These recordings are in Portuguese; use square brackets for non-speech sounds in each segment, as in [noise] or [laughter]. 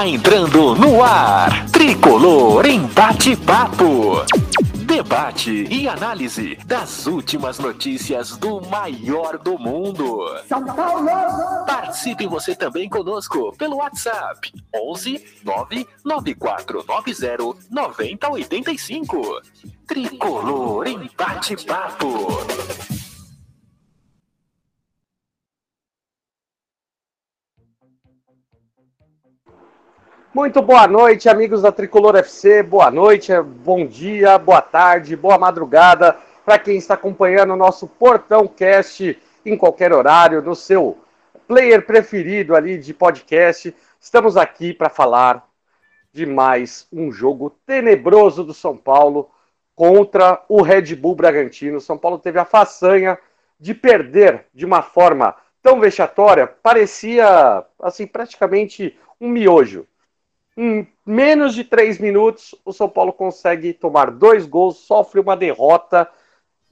Está entrando no ar. Tricolor em bate-papo. Debate e análise das últimas notícias do maior do mundo. São Paulo! Participe você também conosco pelo WhatsApp 11 99490 9085. Tricolor em bate-papo. Muito boa noite, amigos da Tricolor FC. Boa noite, bom dia, boa tarde, boa madrugada para quem está acompanhando o nosso Portão Cast em qualquer horário, no seu player preferido ali de podcast. Estamos aqui para falar de mais um jogo tenebroso do São Paulo contra o Red Bull Bragantino. São Paulo teve a façanha de perder de uma forma tão vexatória, parecia assim praticamente um miojo. Em menos de três minutos, o São Paulo consegue tomar dois gols, sofre uma derrota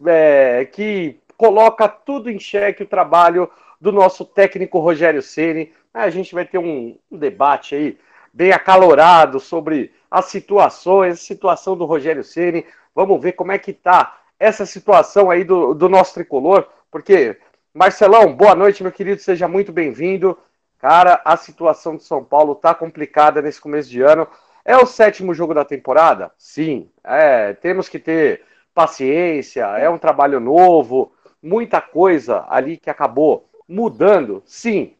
é, que coloca tudo em xeque o trabalho do nosso técnico Rogério Ceni. A gente vai ter um, um debate aí bem acalorado sobre as situações, a situação do Rogério Ceni. Vamos ver como é que tá essa situação aí do, do nosso tricolor, porque Marcelão, boa noite, meu querido, seja muito bem-vindo. Cara, a situação de São Paulo tá complicada nesse começo de ano. É o sétimo jogo da temporada? Sim. É, temos que ter paciência, é um trabalho novo, muita coisa ali que acabou mudando, sim.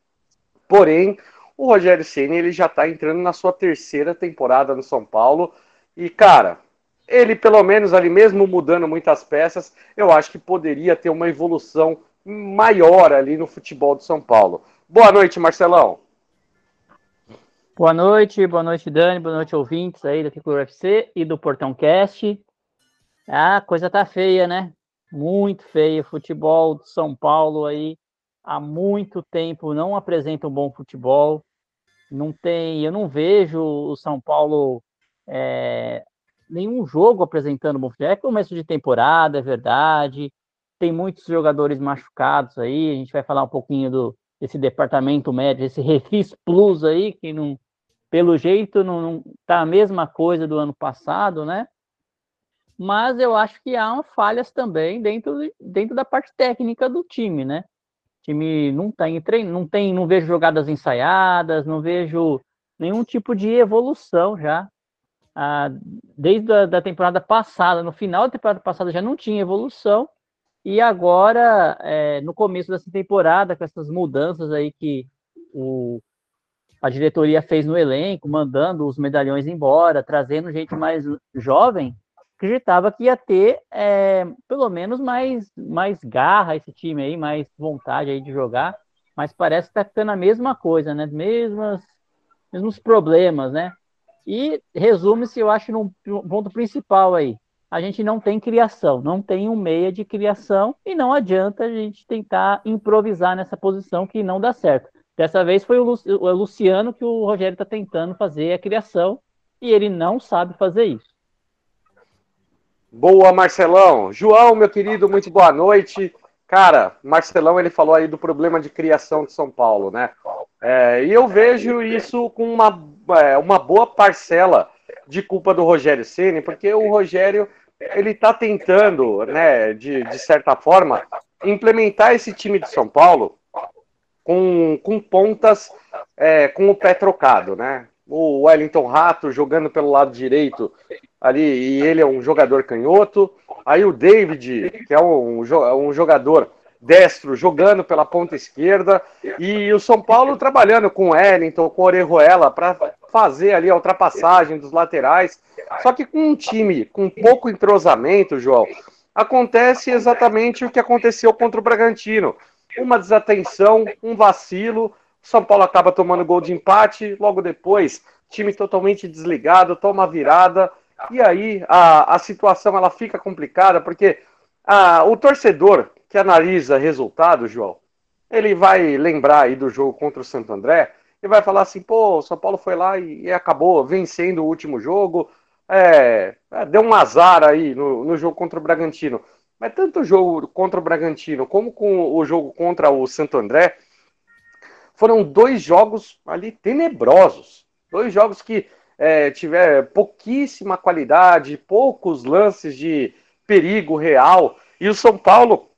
Porém, o Rogério Ceni ele já está entrando na sua terceira temporada no São Paulo e cara, ele pelo menos ali mesmo mudando muitas peças, eu acho que poderia ter uma evolução maior ali no futebol do São Paulo. Boa noite, Marcelão. Boa noite, boa noite, Dani, boa noite, ouvintes aí do Tricolor UFC e do Portão Cast. A coisa tá feia, né? Muito feia. Futebol de São Paulo aí há muito tempo não apresenta um bom futebol. Não tem, eu não vejo o São Paulo é, nenhum jogo apresentando bom futebol. É começo de temporada, é verdade. Tem muitos jogadores machucados aí. A gente vai falar um pouquinho do, desse departamento médico, esse Refis Plus aí, que não, pelo jeito não, não tá a mesma coisa do ano passado, né? Mas eu acho que há falhas também dentro, dentro da parte técnica do time, né? O time não tem treino, não tem, não vejo jogadas ensaiadas, não vejo nenhum tipo de evolução já. Ah, desde a da temporada passada, no final da temporada passada já não tinha evolução, e agora, é, no começo dessa temporada, com essas mudanças aí que o, a diretoria fez no elenco, mandando os medalhões embora, trazendo gente mais jovem, acreditava que ia ter é, pelo menos mais, mais garra esse time aí, mais vontade aí de jogar, mas parece que tá ficando a mesma coisa, né? Mesmas, mesmos problemas, né? E resume-se, eu acho, num ponto principal aí. A gente não tem criação, não tem um meia de criação e não adianta a gente tentar improvisar nessa posição que não dá certo. Dessa vez foi o Luciano que o Rogério está tentando fazer a criação e ele não sabe fazer isso. Boa, Marcelão. João, meu querido, muito boa noite. Cara, Marcelão, ele falou aí do problema de criação de São Paulo, né? É, e eu vejo isso com uma, é, uma boa parcela de culpa do Rogério Ceni, porque o Rogério, ele tá tentando, né, de, de certa forma, implementar esse time de São Paulo com, com pontas é, com o pé trocado, né? O Wellington Rato jogando pelo lado direito ali, e ele é um jogador canhoto. Aí o David, que é um, um jogador destro, jogando pela ponta esquerda. E o São Paulo trabalhando com o Wellington, com o Orejuela, para fazer ali a ultrapassagem dos laterais. Só que com um time com pouco entrosamento, João, acontece exatamente o que aconteceu contra o Bragantino. Uma desatenção, um vacilo. São Paulo acaba tomando gol de empate. Logo depois, time totalmente desligado, toma virada e aí a, a situação ela fica complicada, porque a, o torcedor que analisa resultado, João, ele vai lembrar aí do jogo contra o Santo André e vai falar assim, pô, o São Paulo foi lá e, e acabou vencendo o último jogo, é, é, deu um azar aí no, no jogo contra o Bragantino. Mas tanto o jogo contra o Bragantino como com o jogo contra o Santo André foram dois jogos ali tenebrosos. Dois jogos que é, tiveram pouquíssima qualidade, poucos lances de perigo real. E o São Paulo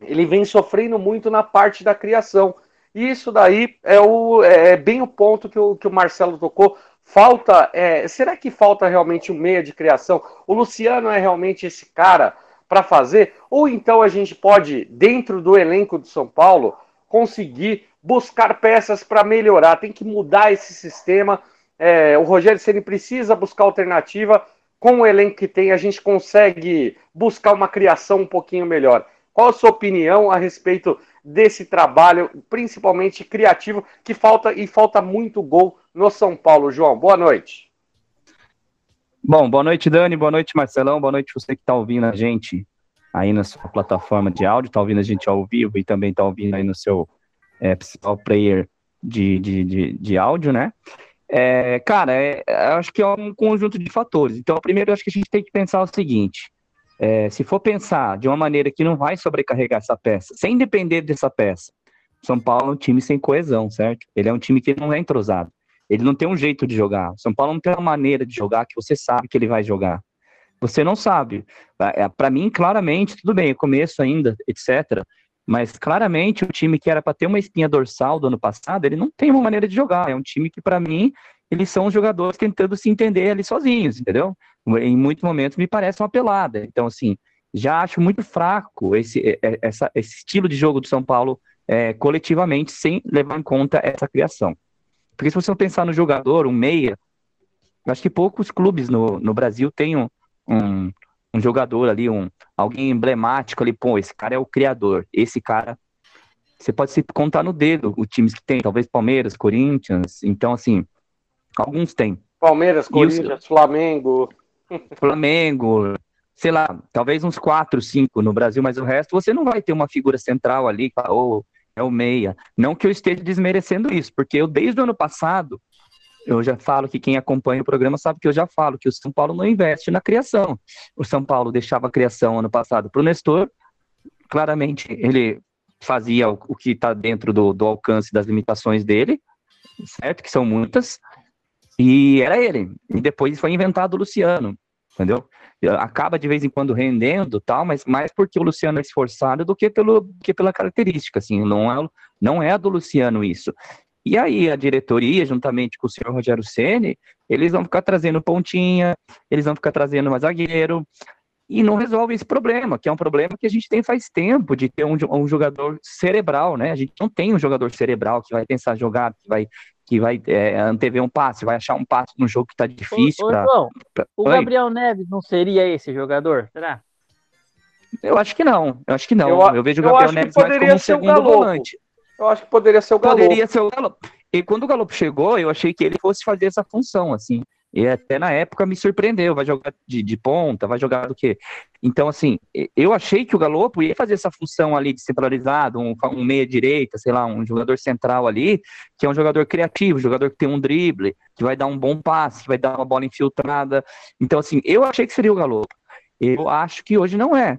ele vem sofrendo muito na parte da criação. Isso daí é, o, é bem o ponto que o, que o Marcelo tocou. Falta. É, será que falta realmente um meia de criação? O Luciano é realmente esse cara para fazer? Ou então a gente pode, dentro do elenco do São Paulo, conseguir buscar peças para melhorar? Tem que mudar esse sistema. É, o Rogério Ceni precisa buscar alternativa. Com o elenco que tem, a gente consegue buscar uma criação um pouquinho melhor. Qual a sua opinião a respeito desse trabalho, principalmente criativo, que falta e falta muito gol no São Paulo, João? Boa noite. Bom, boa noite, Dani, boa noite, Marcelão, boa noite você que está ouvindo a gente aí na sua plataforma de áudio, está ouvindo a gente ao vivo e também está ouvindo aí no seu é, principal player de, de, de, de áudio, né? É, cara, é, acho que é um conjunto de fatores. Então, primeiro, acho que a gente tem que pensar o seguinte: é, se for pensar de uma maneira que não vai sobrecarregar essa peça, sem depender dessa peça, São Paulo é um time sem coesão, certo? Ele é um time que não é entrosado. Ele não tem um jeito de jogar. São Paulo não tem uma maneira de jogar que você sabe que ele vai jogar. Você não sabe. Para é, mim, claramente, tudo bem, começo ainda, etc. Mas claramente o time que era para ter uma espinha dorsal do ano passado, ele não tem uma maneira de jogar. É um time que, para mim, eles são jogadores tentando se entender ali sozinhos, entendeu? Em muitos momentos me parece uma pelada. Então, assim, já acho muito fraco esse, essa, esse estilo de jogo do São Paulo é, coletivamente, sem levar em conta essa criação. Porque se você pensar no jogador, um meia, acho que poucos clubes no, no Brasil têm um, um, um jogador ali, um alguém emblemático ali, pô, esse cara é o criador, esse cara você pode se contar no dedo os times que tem, talvez Palmeiras, Corinthians, então assim, alguns têm. Palmeiras, Corinthians, os... Flamengo. [laughs] Flamengo, sei lá, talvez uns quatro, cinco no Brasil, mas o resto você não vai ter uma figura central ali, ou é o meia. Não que eu esteja desmerecendo isso, porque eu desde o ano passado eu já falo que quem acompanha o programa sabe que eu já falo que o São Paulo não investe na criação. O São Paulo deixava a criação ano passado para o Nestor, claramente ele fazia o, o que está dentro do, do, alcance das limitações dele, certo? Que são muitas, e era ele. E depois foi inventado o Luciano, entendeu? Acaba de vez em quando rendendo, tal, mas mais porque o Luciano é esforçado do que, pelo, que pela característica, assim, não é, não é do Luciano isso. E aí a diretoria, juntamente com o senhor Rogério Ceni, eles vão ficar trazendo pontinha, eles vão ficar trazendo mais zagueiro, e não resolve esse problema, que é um problema que a gente tem faz tempo, de ter um, um jogador cerebral, né? A gente não tem um jogador cerebral que vai pensar jogar, que vai que vai é, antever um passe, vai achar um passe num jogo que está difícil. Ô, pra, João, pra... o Gabriel Neves não seria esse jogador, será? Eu acho que não, eu acho que não. Eu, eu vejo o Gabriel Neves mais como um segundo volante. Eu acho que poderia ser o Galo. Poderia ser o Galo. E quando o Galo chegou, eu achei que ele fosse fazer essa função, assim. E até na época me surpreendeu, vai jogar de, de ponta, vai jogar do quê? Então, assim, eu achei que o Galopo ia fazer essa função ali de centralizado, um, um meia-direita, sei lá, um jogador central ali, que é um jogador criativo, jogador que tem um drible, que vai dar um bom passe, que vai dar uma bola infiltrada. Então, assim, eu achei que seria o Galopo. Eu acho que hoje não é.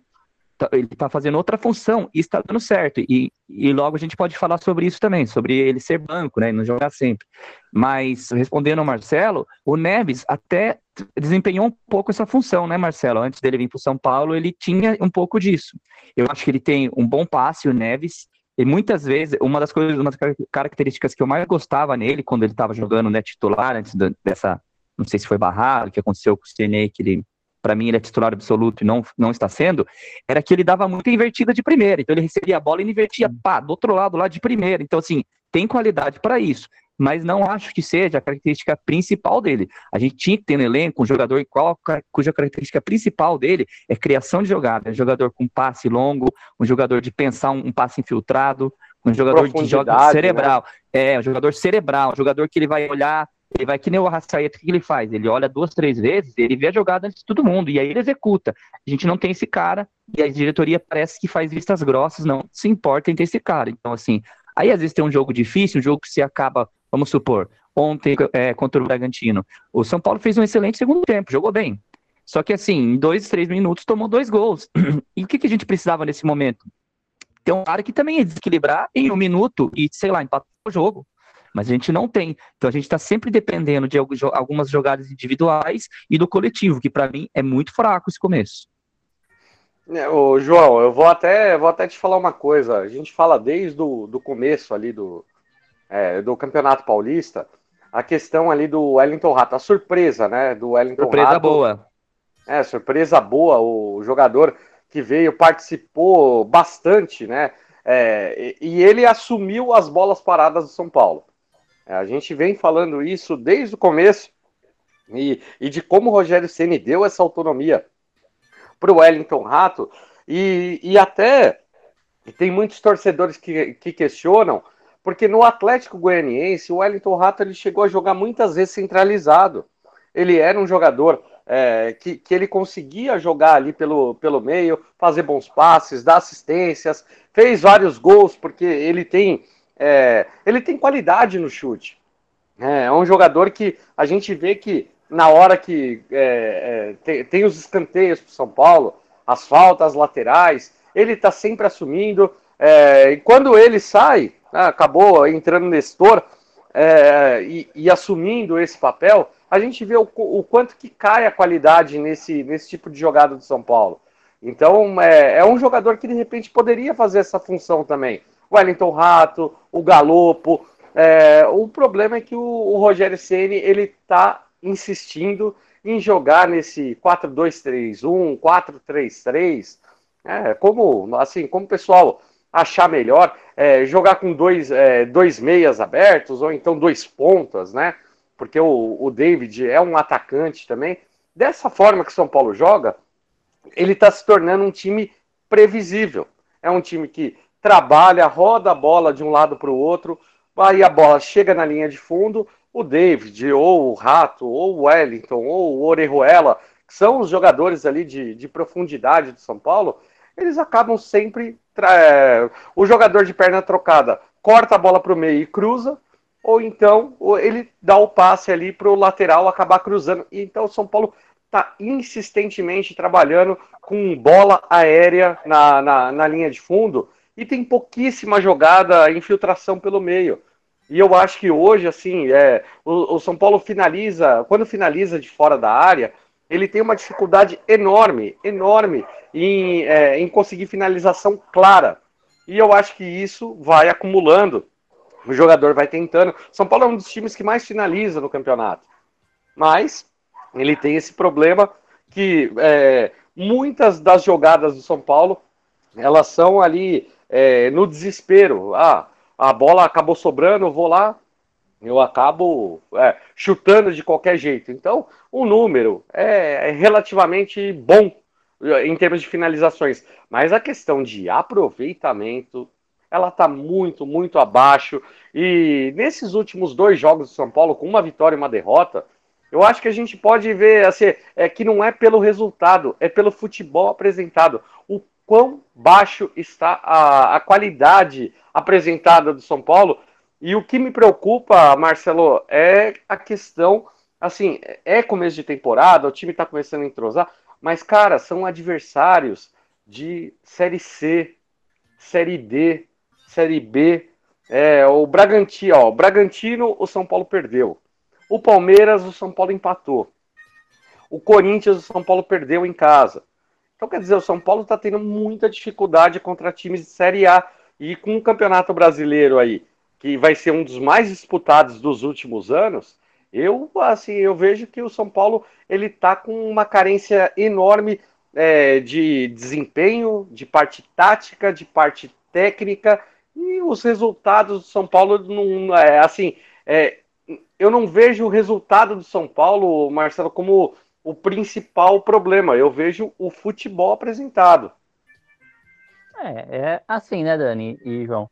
Tá, ele está fazendo outra função e está dando certo. E, e logo a gente pode falar sobre isso também, sobre ele ser banco, né, e não jogar sempre. Mas respondendo ao Marcelo, o Neves até desempenhou um pouco essa função, né, Marcelo? Antes dele vir para o São Paulo, ele tinha um pouco disso. Eu acho que ele tem um bom passe, o Neves. E muitas vezes, uma das coisas, uma das características que eu mais gostava nele quando ele estava jogando né, titular, antes dessa, não sei se foi barrado, o que aconteceu com o Cine, que ele para mim ele é titular absoluto e não, não está sendo, era que ele dava muita invertida de primeira. Então ele recebia a bola e invertia, pá, do outro lado, lá de primeira. Então, assim, tem qualidade para isso. Mas não acho que seja a característica principal dele. A gente tinha que ter no elenco um jogador qual, cuja característica principal dele é criação de jogada. Um jogador com passe longo, um jogador de pensar um, um passe infiltrado, um jogador de jogo né? cerebral. Né? É, um jogador cerebral, um jogador que ele vai olhar ele vai que nem o Arrascaeta, o que ele faz? Ele olha duas, três vezes, ele vê a jogada antes de todo mundo, e aí ele executa. A gente não tem esse cara, e a diretoria parece que faz vistas grossas, não se importa em ter esse cara. Então, assim, aí às vezes tem um jogo difícil, um jogo que se acaba, vamos supor, ontem é, contra o Bragantino, o São Paulo fez um excelente segundo tempo, jogou bem. Só que assim, em dois, três minutos tomou dois gols. [clears throat] E o que, que a gente precisava nesse momento? Ter um cara que também ia desequilibrar em um minuto e, sei lá, empatar o jogo. Mas a gente não tem. Então a gente está sempre dependendo de algumas jogadas individuais e do coletivo, que para mim é muito fraco esse começo. É, ô, João, eu vou até, vou até te falar uma coisa. A gente fala desde o do começo ali do, é, do Campeonato Paulista, a questão ali do Wellington Rato, a surpresa, né? Do Wellington surpresa Rato. boa. É, surpresa boa. O jogador que veio participou bastante, né? É, e ele assumiu as bolas paradas do São Paulo. É, a gente vem falando isso desde o começo e, e de como o Rogério Ceni deu essa autonomia para o Wellington Rato e, e até tem muitos torcedores que, que questionam porque no Atlético Goianiense, o Wellington Rato ele chegou a jogar muitas vezes centralizado. Ele era um jogador é, que, que ele conseguia jogar ali pelo, pelo meio, fazer bons passes, dar assistências, fez vários gols, porque ele tem, é, ele tem qualidade no chute. É, é, um jogador que a gente vê que na hora que é, é tem, tem, os escanteios para São Paulo, as faltas laterais, ele está sempre assumindo. É, e quando ele sai, né, acabou entrando Nestor é, e, e, assumindo esse papel, a gente vê o, o, quanto que cai a qualidade nesse, nesse tipo de jogada do São Paulo. Então, é, é um jogador que de repente poderia fazer essa função também. O Wellington Rato, o Galopo. É, o problema é que o, o Rogério Ceni ele está insistindo em jogar nesse 4-2-3-1, 4-3-3, é, como assim, como o pessoal achar melhor, é, jogar com dois, é, dois meias abertos, ou então dois pontas, né? Porque o, o David é um atacante também. Dessa forma que São Paulo joga, ele está se tornando um time previsível. É um time que trabalha, roda a bola de um lado para o outro, aí a bola chega na linha de fundo, o David, ou o Rato, ou o Wellington, ou o Orejuela, que são os jogadores ali de, de profundidade do São Paulo, eles acabam sempre. É, o jogador de perna trocada corta a bola para o meio e cruza, ou então ele dá o passe ali para o lateral acabar cruzando. Então o São Paulo está insistentemente trabalhando com bola aérea na, na, na, linha de fundo e tem pouquíssima jogada, infiltração pelo meio. E eu acho que hoje, assim, é, o, o São Paulo finaliza, quando finaliza de fora da área, ele tem uma dificuldade enorme, enorme em, é, em conseguir finalização clara. E eu acho que isso vai acumulando. O jogador vai tentando. São Paulo é um dos times que mais finaliza no campeonato. Mas ele tem esse problema que é, muitas das jogadas do São Paulo elas são ali é, no desespero. Ah, a bola acabou sobrando, eu vou lá, eu acabo é, chutando de qualquer jeito. Então, o número é, é relativamente bom em termos de finalizações, mas a questão de aproveitamento ela está muito, muito abaixo. E nesses últimos dois jogos do São Paulo, com uma vitória e uma derrota, eu acho que a gente pode ver assim, é, que não é pelo resultado, é pelo futebol apresentado. Quão baixo está a, a qualidade apresentada do São Paulo e o que me preocupa, Marcelo, é a questão, assim, é começo de temporada, o time está começando a entrosar, mas, cara, são adversários de Série C, Série D, Série B. É, o Bragantino, ó, o Bragantino, o São Paulo perdeu. O Palmeiras, o São Paulo empatou. O Corinthians, o São Paulo perdeu em casa. Então, quer dizer, o São Paulo está tendo muita dificuldade contra times de Série A. E com o Campeonato Brasileiro aí, que vai ser um dos mais disputados dos últimos anos, eu assim eu vejo que o São Paulo ele está com uma carência enorme é, de desempenho, de parte tática, de parte técnica e os resultados do São Paulo não é assim. É, eu não vejo o resultado do São Paulo, Marcelo, como o principal problema. Eu vejo o futebol apresentado. É, é assim, né, Dani e João?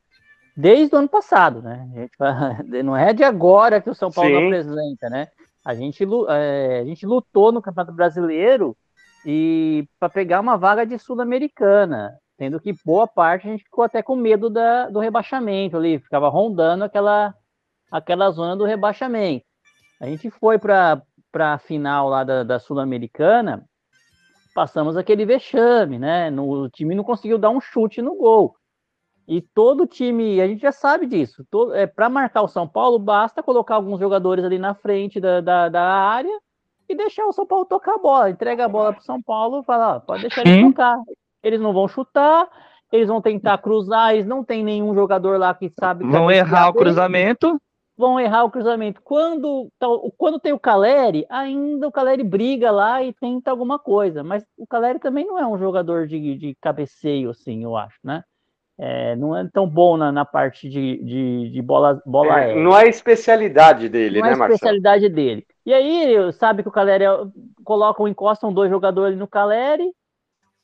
desde o ano passado, né? [laughs] não é de agora que o São Paulo Sim. apresenta, né? A gente, é, a gente lutou no Campeonato Brasileiro e para pegar uma vaga de Sul-Americana, tendo que boa parte a gente ficou até com medo da, do rebaixamento ali, ficava rondando aquela aquela zona do rebaixamento. A gente foi para a final lá da, da Sul-Americana, passamos aquele vexame, né? No, o time não conseguiu dar um chute no gol. E todo time, a gente já sabe disso. Todo, é, para marcar o São Paulo, basta colocar alguns jogadores ali na frente da, da, da área e deixar o São Paulo tocar a bola. Entrega a bola para o São Paulo e fala: ó, pode deixar eles tocar. Eles não vão chutar, eles vão tentar cruzar, eles não tem nenhum jogador lá que sabe. Vão errar o cruzamento. Vão errar o cruzamento. Quando, tá, quando tem o Caleri, ainda o Caleri briga lá e tenta alguma coisa. Mas o Caleri também não é um jogador de, de cabeceio, assim, eu acho, né? É, não é tão bom na, na parte de, de, de bola, bola é, Não é especialidade dele, não né, Marcelo? Não é a especialidade dele. E aí, sabe que o Caleri colocam, encostam dois jogadores ali no Caleri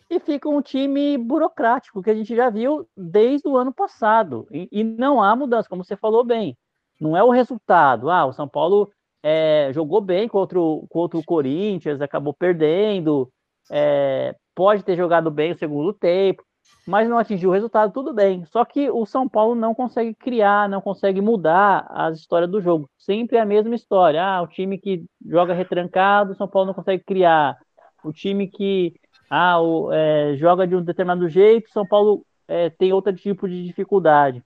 e fica um time burocrático, que a gente já viu desde o ano passado. E, e não há mudança, como você falou bem. Não é o resultado. Ah, o São Paulo é, jogou bem contra o, contra o Corinthians, acabou perdendo, é, pode ter jogado bem o segundo tempo, mas não atingiu o resultado, tudo bem. Só que o São Paulo não consegue criar, não consegue mudar as histórias do jogo. Sempre a mesma história. Ah, o time que joga retrancado, o São Paulo não consegue criar. O time que ah, o, é, joga de um determinado jeito, São Paulo é, tem outro tipo de dificuldade.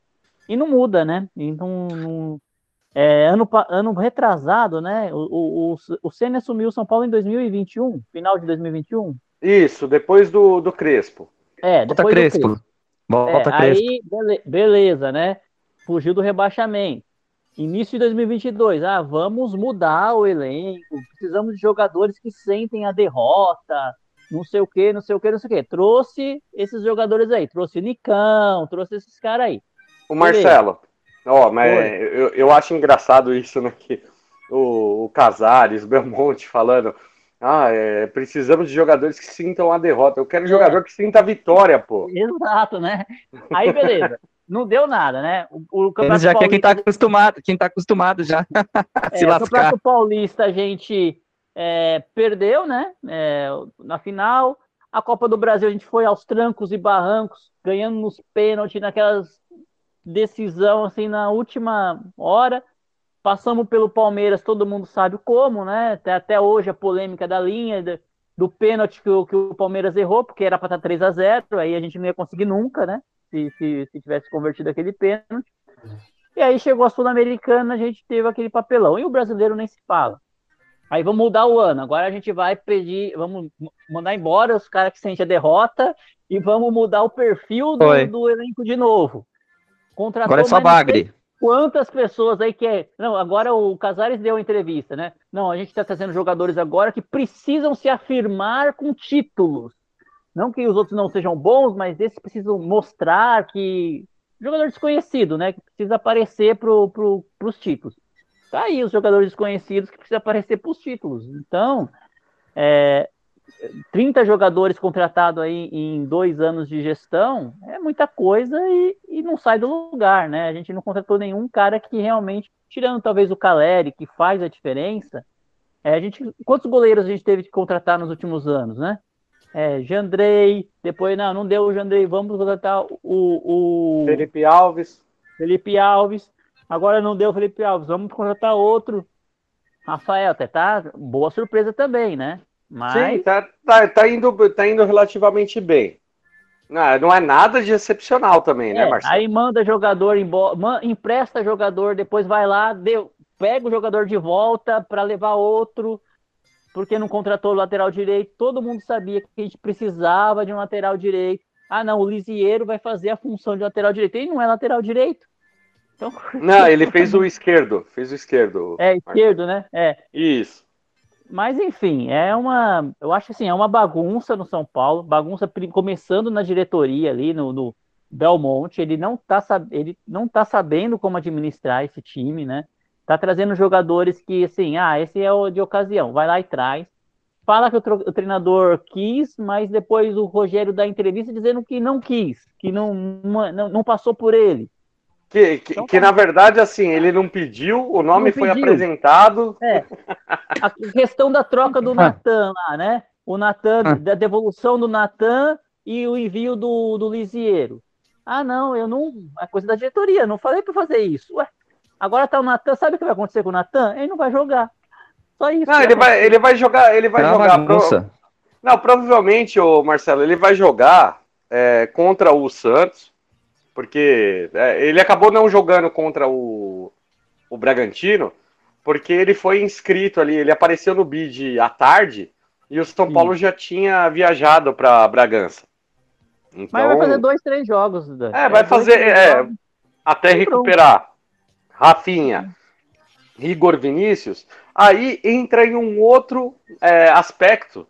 E não muda, né? Então, não, é, ano, ano retrasado, né? O, o, o Senna assumiu o São Paulo em 2021, final de 2021. Isso, depois do, do Crespo. É, depois Volta Crespo. Crespo. Volta é, Crespo. Aí, beleza, né? Fugiu do rebaixamento. Início de 2022, ah, vamos mudar o elenco, precisamos de jogadores que sentem a derrota, não sei o que, não sei o que, não sei o que. Trouxe esses jogadores aí, trouxe o Nicão, trouxe esses caras aí. O Marcelo, ó, mas eu, eu acho engraçado isso, né? Que o, o Casares, o Belmonte falando ah, é, precisamos de jogadores que sintam a derrota. Eu quero um é. jogador que sinta a vitória, pô. Exato, né? Aí, beleza. Não deu nada, né? O, o Campeonato já Paulista... quer quem tá acostumado, quem tá acostumado já [laughs] é, se lascar. O Campeonato Paulista a gente é, perdeu, né? É, na final. A Copa do Brasil a gente foi aos trancos e barrancos, ganhando nos pênaltis, naquelas decisão assim na última hora. Passamos pelo Palmeiras, todo mundo sabe como, né? Até, até hoje a polêmica da linha, do, do pênalti que o, que o Palmeiras errou, porque era para estar 3 a 0 aí a gente não ia conseguir nunca, né? Se, se, se tivesse convertido aquele pênalti. E aí chegou a Sul-Americana, a gente teve aquele papelão. E o brasileiro nem se fala. Aí vamos mudar o ano. Agora a gente vai pedir, vamos mandar embora os caras que sentem a derrota e vamos mudar o perfil do, do elenco de novo. Contratou Agora é só bagre. Quantas pessoas aí que é. Não, agora o Casares deu a entrevista, né? Não, a gente está trazendo jogadores agora que precisam se afirmar com títulos. Não que os outros não sejam bons, mas esses precisam mostrar que. Jogador desconhecido, né? Que precisa aparecer para pro, os títulos. Tá aí os jogadores desconhecidos que precisam aparecer para os títulos. Então, é, 30 jogadores contratados aí em dois anos de gestão é muita coisa e, e, não sai do lugar, né? A gente não contratou nenhum cara que realmente, tirando talvez o Caleri, que faz a diferença. É, a gente, quantos goleiros a gente teve que contratar nos últimos anos, né? É, Jandrei, depois não, não deu o Jandrei, vamos contratar o, o Felipe Alves. Felipe Alves. Agora não deu o Felipe Alves, vamos contratar outro. Rafael, até tá boa surpresa também, né? Mas... Sim, tá, tá, tá, indo, tá indo relativamente bem. Não, não é nada de excepcional também, né, é, Marcelo? Aí manda jogador embora, empresta jogador, depois vai lá, deu, pega o jogador de volta para levar outro, porque não contratou o lateral direito. Todo mundo sabia que a gente precisava de um lateral direito. Ah, não, o Lisieiro vai fazer a função de lateral direito. Ele não é lateral direito. Então... [laughs] Não, ele fez o esquerdo. Fez o esquerdo. É, esquerdo, né? É. Isso. Mas enfim, é uma, eu acho assim, é uma bagunça no São Paulo, bagunça começando na diretoria ali no, no Belmonte, ele não tá ele não tá sabendo como administrar esse time, né? Tá trazendo jogadores que assim, ah, esse é o de ocasião, vai lá e traz. Fala que o, o treinador quis, mas depois o Rogério dá entrevista dizendo que não quis, que não, não, não passou por ele. Que, que, então, que, na verdade, assim, ele não pediu, o nome foi apresentado. É. A questão da troca do [laughs] Natan lá, né? O Natan, ah. da devolução do Natan e o envio do, do Lisieiro. Ah, não, eu não. É coisa da diretoria, não falei para fazer isso. Ué, Agora tá o Natan, sabe o que vai acontecer com o Natan? Ele não vai jogar. Só isso. Não, ele vai, ele vai jogar, ele vai uma jogar. pro-. Não, provavelmente, o Marcelo, ele vai jogar é, contra o Santos, porque é, ele acabou não jogando contra o, o Bragantino, porque ele foi inscrito ali, ele apareceu no bid à tarde e o São Sim. Paulo já tinha viajado para Bragança. Então, Mas vai fazer dois, três jogos. Dan. É, vai fazer, é, até E pronto. recuperar Rafinha, Igor Vinícius, aí entra em um outro é, aspecto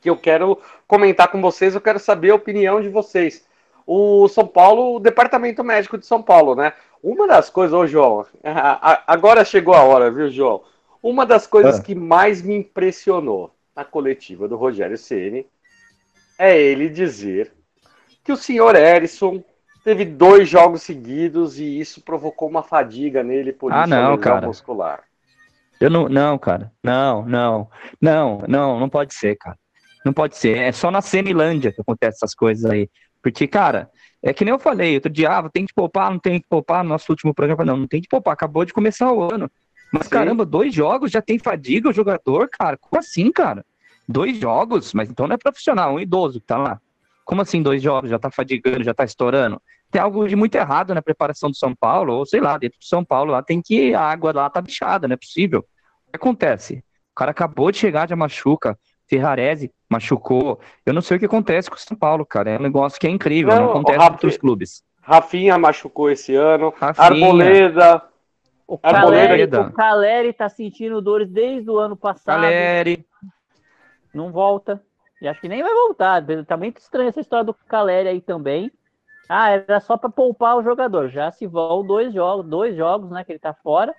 que eu quero comentar com vocês, eu quero saber a opinião de vocês. O São Paulo, o Departamento Médico de São Paulo, né? Uma das coisas, ô João, [laughs] agora chegou a hora, viu, João? Uma das coisas Ah. que mais me impressionou na coletiva do Rogério Ceni é ele dizer que o senhor Erisson teve dois jogos seguidos e isso provocou uma fadiga nele, por Ah, não, cara. muscular. Eu não, não, cara. Não, não. Não, não, não pode ser, cara. Não pode ser. É só na Semilândia que acontece essas coisas aí. Porque, cara, é que nem eu falei, outro dia, ah, tem que poupar, não tem que poupar. No nosso último programa, falei, não, não tem que poupar, acabou de começar o ano. Mas, Sim. caramba, dois jogos já tem fadiga o jogador, cara? Como assim, cara? Dois jogos? Mas então não é profissional, um idoso que tá lá. Como assim dois jogos? Já tá fadigando, já tá estourando? Tem algo de muito errado na preparação do São Paulo, ou sei lá, dentro do São Paulo, lá tem que a água lá tá bichada, não é possível. O que acontece? O cara acabou de chegar de machuca, Ferrarese machucou. Eu não sei o que acontece com o São Paulo, cara. É um negócio que é incrível, não, Não, acontece o com Rafa- outros clubes. Rafinha machucou esse ano, Rafinha, Arboleda, O. Caleri, o Caleri tá sentindo dores desde o ano passado. Caleri, Não volta. E acho que nem vai voltar. Tá muito estranha essa história do Caleri aí também. Ah, era só para poupar o jogador. Já se vão dois jogos, dois jogos, né? Que ele tá fora.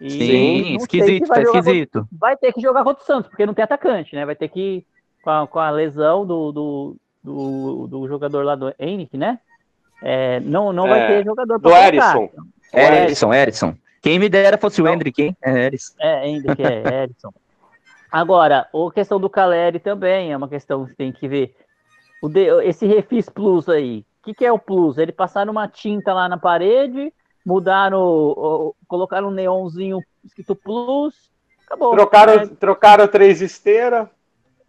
E sim, esquisito, vai tá jogar contra- esquisito. vai ter que jogar contra o Santos, porque não tem atacante, né? Vai ter que, com a, com a lesão do, do, do, do jogador lá do Henrique, né? É, não não vai É, ter jogador do colocar. Erisson. Erisson, Erisson. Quem me dera fosse o Não. Hendrick, hein? É, Erisson. É, Henrique, é, Erisson. Agora, a questão do Caleri também é uma questão que tem que ver. O de- esse Refis Plus aí, o que, que é o Plus? Ele passaram uma tinta lá na parede, mudaram, o- o- colocaram um neonzinho escrito Plus, acabou. Trocaram, né? trocaram três esteiras.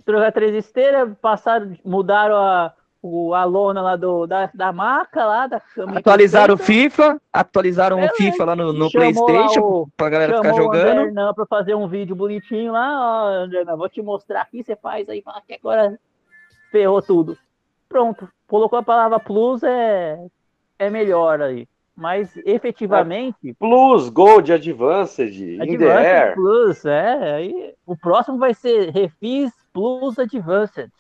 trocar três esteiras, passaram, mudaram a, o, a lona lá do, da, da maca lá, da cama. Atualizaram o FIFA, atualizaram o Beleza. FIFA lá no, no lá Playstation o- pra galera ficar o jogando. Hernan pra fazer um vídeo bonitinho lá, ó, André vou te mostrar aqui, você faz aí, fala que agora ferrou tudo. Pronto, colocou a palavra plus, é, é melhor aí. Mas efetivamente, Plus, Gold, Advanced, In the Advanced Air. Plus, é, aí o próximo vai ser Refis Plus Advanced.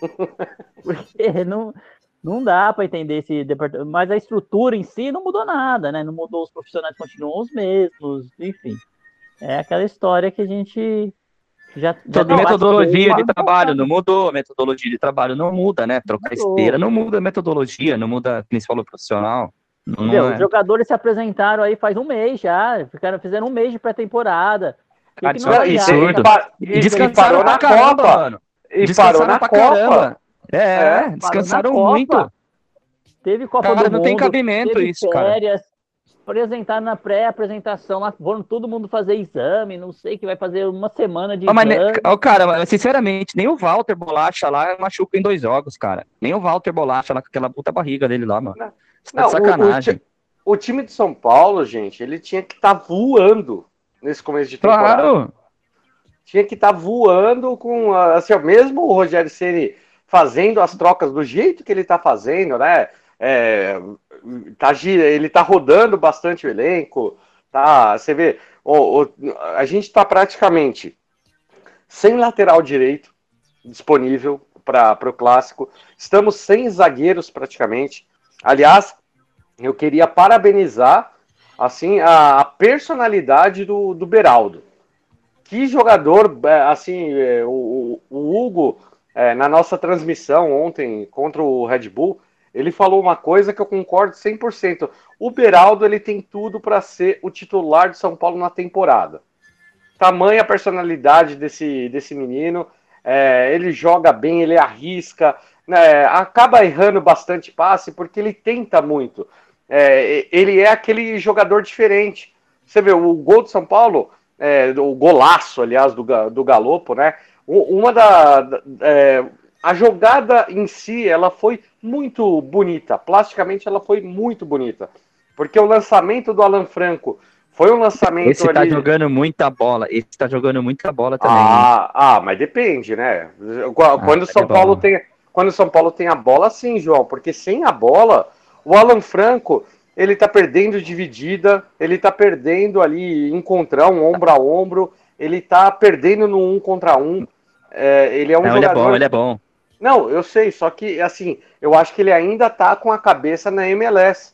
[laughs] Porque não, não dá para entender esse departamento, mas a estrutura em si não mudou nada, né? Não mudou, os profissionais continuam os mesmos, enfim. É aquela história que a gente já, já metodologia de trabalho não mudou, metodologia de trabalho não muda, né? Trocar Mudou. esteira não muda metodologia, não muda, falou, profissional. Não, Entendeu? não Os é. jogadores se apresentaram aí faz um mês já, ficaram, fizeram um mês de pré-temporada. Cara, que isso não é Não, e, absurdo. e, descansaram parou na caramba, Copa. mano. E Descansaram parou na Copa. caramba. É, É, descansaram parou na muito. Copa. Teve Copa Cara, do não Mundo, tem cabimento teve isso, cara. férias, apresentaram na pré-apresentação, lá foram todo mundo fazer exame, não sei, que vai fazer uma semana de mas, exame. ó, cara, mas, sinceramente, nem o Walter Bolacha lá machuca em dois jogos, cara. Nem o Walter Bolacha lá com aquela puta barriga dele lá, mano. Isso tá Não, de o- o sacanagem. O, time de São Paulo, gente, ele tinha que estar voando nesse começo de temporada. Claro. Tinha que estar voando com, assim, mesmo o Rogério Ceni fazendo as trocas do jeito que ele tá fazendo, né? É, tá, ele tá rodando bastante o elenco, tá? Você vê, a gente tá praticamente sem lateral direito disponível para o clássico. Estamos sem zagueiros praticamente. Aliás, eu queria parabenizar assim a, a personalidade do, do Beraldo. Que jogador, é, assim, é, o, o- Hugo, é, na nossa transmissão ontem contra o Red Bull, ele falou uma coisa que eu concordo 100%. O Beraldo, ele tem tudo para ser o titular de São Paulo na temporada. Tamanha personalidade desse, desse menino, é, ele joga bem, ele arrisca, né, acaba errando bastante passe porque ele tenta muito. É, ele é aquele jogador diferente. Você vê, o gol de São Paulo, é, o golaço, aliás, do, do Galopo, né? Uma da. da é, a jogada em si, ela foi muito bonita. Plasticamente, ela foi muito bonita. Porque o lançamento do Alan Franco foi um lançamento Esse tá ali... jogando muita bola. Esse tá jogando muita bola também. Ah, ah mas depende, né? Quando o Ah, São é Paulo tem, quando o São Paulo tem a bola, sim, João, porque sem a bola, o Alan Franco, ele tá perdendo dividida, ele tá perdendo ali encontrar um ombro a ombro, ele tá perdendo no um contra um. É, ele é um Não, ele é jogador. bom, ele é bom. Não, eu sei, só que assim, eu acho que ele ainda tá com a cabeça na MLS,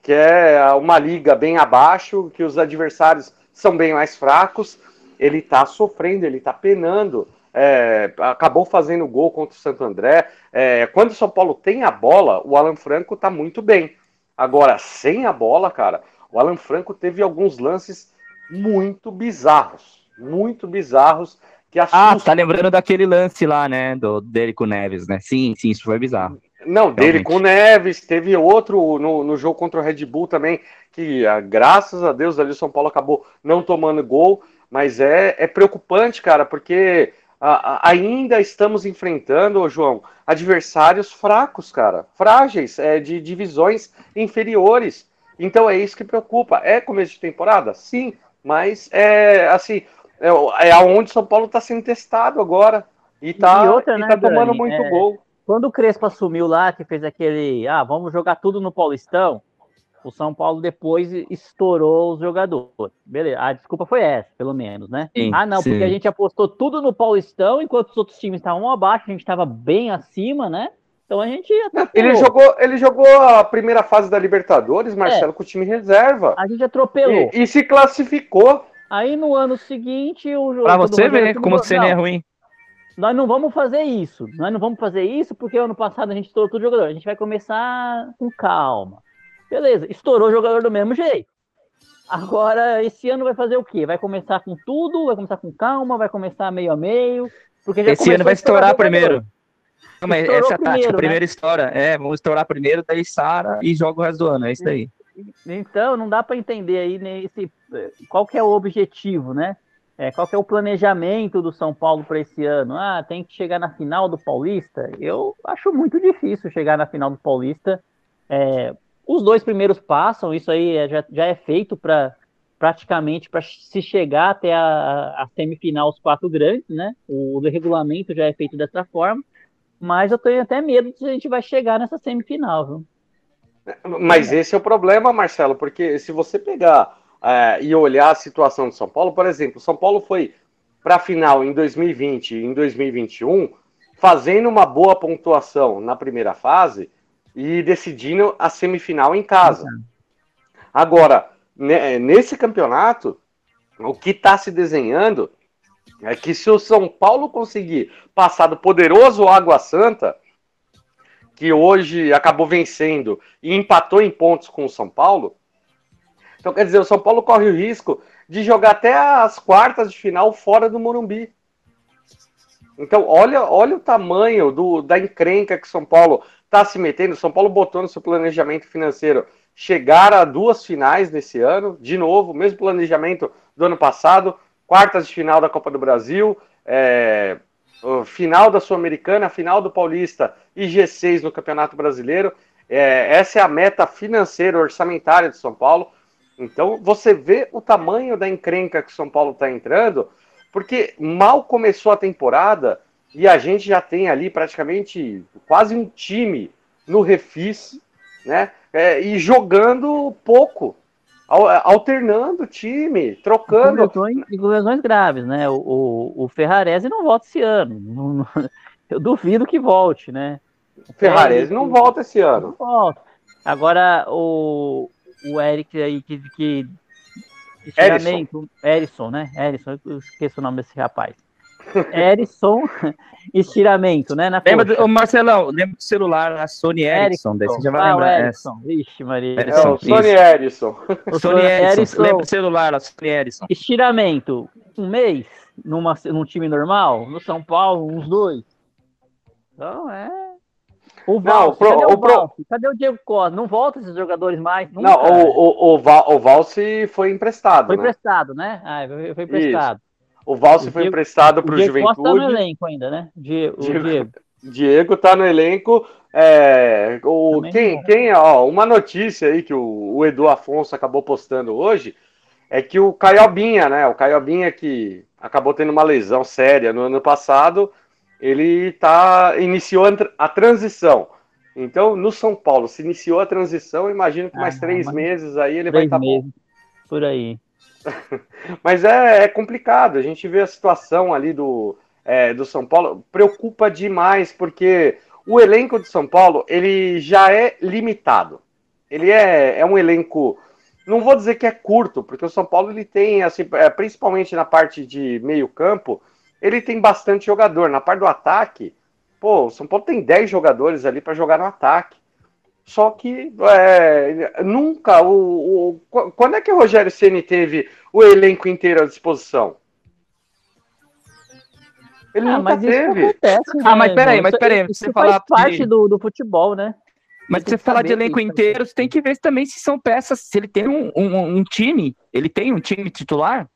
que é uma liga bem abaixo, que os adversários são bem mais fracos. Ele tá sofrendo, ele tá penando. É, acabou fazendo gol contra o Santo André. É, quando o São Paulo tem a bola, o Alan Franco tá muito bem. Agora, sem a bola, cara, o Alan Franco teve alguns lances muito bizarros. Muito bizarros que Ah, tá lembrando daquele lance lá, né? Do, dele com o Neves, né? Sim, sim, isso foi bizarro. Não, dele Realmente. com o Neves, teve outro no, no jogo contra o Red Bull também, que ah, graças a Deus ali o São Paulo acabou não tomando gol, mas é, é preocupante, cara, porque ainda estamos enfrentando, ô João, adversários fracos, cara, frágeis, é, de divisões inferiores. Então é isso que preocupa. É começo de temporada? Sim, mas é assim, é, é aonde São Paulo está sendo testado agora. E tá, E outra, e né, tá tomando Dani, muito é, gol. Quando o Crespo assumiu lá, que fez aquele, ah, vamos jogar tudo no Paulistão, o São Paulo depois estourou os jogadores. Beleza, a desculpa foi essa, pelo menos, né? Sim, ah, não, sim. porque a gente apostou tudo no Paulistão, enquanto os outros times estavam abaixo, a gente estava bem acima, né? Então a gente atropelou. Ele jogou, ele jogou a primeira fase da Libertadores, Marcelo, com o time reserva. A gente atropelou. E, e se classificou. Aí no ano seguinte, o jogo. Pra você ver como você não, nem é ruim. Nós não vamos fazer isso. Nós não vamos fazer isso porque ano passado a gente estourou todo jogador. A gente vai começar com calma. Beleza, estourou o jogador do mesmo jeito. Agora, esse ano vai fazer o quê? Vai começar com tudo? Vai começar com calma? Vai começar meio a meio? Porque Esse ano vai estourar primeiro. Não, mas Estourou essa é a tática. primeiro, né? Primeiro estoura. É, vamos estourar primeiro, daí Sara e joga o resto do ano. É isso aí. Então, não dá para entender aí nesse qual que é o objetivo, né? É, qual que é o planejamento do São Paulo para esse ano? Ah, tem que chegar na final do Paulista. Eu acho muito difícil chegar na final do Paulista. É, os dois primeiros passam, isso aí é- já, já é feito para praticamente para se chegar até a, a semifinal os quatro grandes, né? O, o regulamento já é feito dessa forma, mas eu tenho até medo de a gente vai chegar nessa semifinal, viu? Mas esse é o problema, Marcelo, porque se você pegar é, e olhar a situação do São Paulo, por exemplo, São Paulo foi para a final em 2020 e em 2021, fazendo uma boa pontuação na primeira fase e decidindo a semifinal em casa. Agora, ne- nesse campeonato, o que está se desenhando é que se o São Paulo conseguir passar do poderoso Água Santa, que hoje acabou vencendo e empatou em pontos com o São Paulo, então quer dizer, o São Paulo corre o risco de jogar até as quartas de final fora do Morumbi. Então, olha, olha o tamanho do, da encrenca que São Paulo está se metendo. São Paulo botou no seu planejamento financeiro chegar a duas finais nesse ano, de novo, mesmo planejamento do ano passado, quartas de final da Copa do Brasil, é, final da Sul-Americana, final do Paulista e G6 no Campeonato Brasileiro. É, essa é a meta financeira, orçamentária de São Paulo. Então, você vê o tamanho da encrenca que São Paulo está entrando, porque mal começou a temporada e a gente já tem ali praticamente quase um time no refis, né? É, e jogando pouco, al- alternando time, trocando. lesões, com lesões graves, né? O, o, o Ferrarese não volta esse ano. [laughs] Eu duvido que volte, né? Ferrarese não volta esse ano. Não volta. Agora, o, o Eric aí que. que estiramento, Erisson, né? Erisson, eu esqueço o nome desse rapaz. Erisson, estiramento, né? Na Lembra do, ô, Marcelão, lembra do celular, a Sony Ericsson, daí você já vai Ah, lembrar. É, Ericsson. Vixe, Maria. É Ericsson, o Sony. Ericsson. O Sony Ericsson, Ericsson. lembra do celular, a Sony Ericsson. Estiramento, um mês numa, num time normal, no São Paulo, uns dois. Então é. O Valse, pro, cadê o, o Valse? Cadê o Diego Costa? Não volta esses jogadores mais? Nunca. Não, o, o, o, Val, o Valse foi emprestado. Foi né? emprestado, né? Ah, foi emprestado. Isso. O Valse foi emprestado para o Juventude. Costa tá no elenco ainda, né? Diego, Diego, Diego. Diego tá no elenco. É, o, quem, quem, ó, uma notícia aí que o, o, Edu Afonso acabou postando hoje é que o Caiobinha, né? O Caiobinha que acabou tendo uma lesão séria no ano passado, ele tá, iniciou a transição. Então, no São Paulo, se iniciou a transição, imagino que mais ah, três meses aí ele vai estar tá bom. Por aí. [laughs] Mas é, é, complicado, a gente vê a situação ali do, é, do São Paulo, preocupa demais, porque o elenco de São Paulo, ele já é limitado. Ele é, é um elenco, não vou dizer que é curto, porque o São Paulo ele tem, assim, é, principalmente na parte de meio campo, ele tem bastante jogador. Na parte do ataque, pô, o São Paulo tem 10 jogadores ali para jogar no ataque. Só que é, nunca o, o, Quando é que o Rogério Ceni teve o elenco inteiro à disposição? Ele ah, nunca teve. Acontece, né? Ah, mas peraí, mas peraí. Isso, você faz parte de... do, do futebol, né? Mas se você falar de elenco inteiro, você tem que ver também se são peças, se ele tem um, um, um time, ele tem um time titular,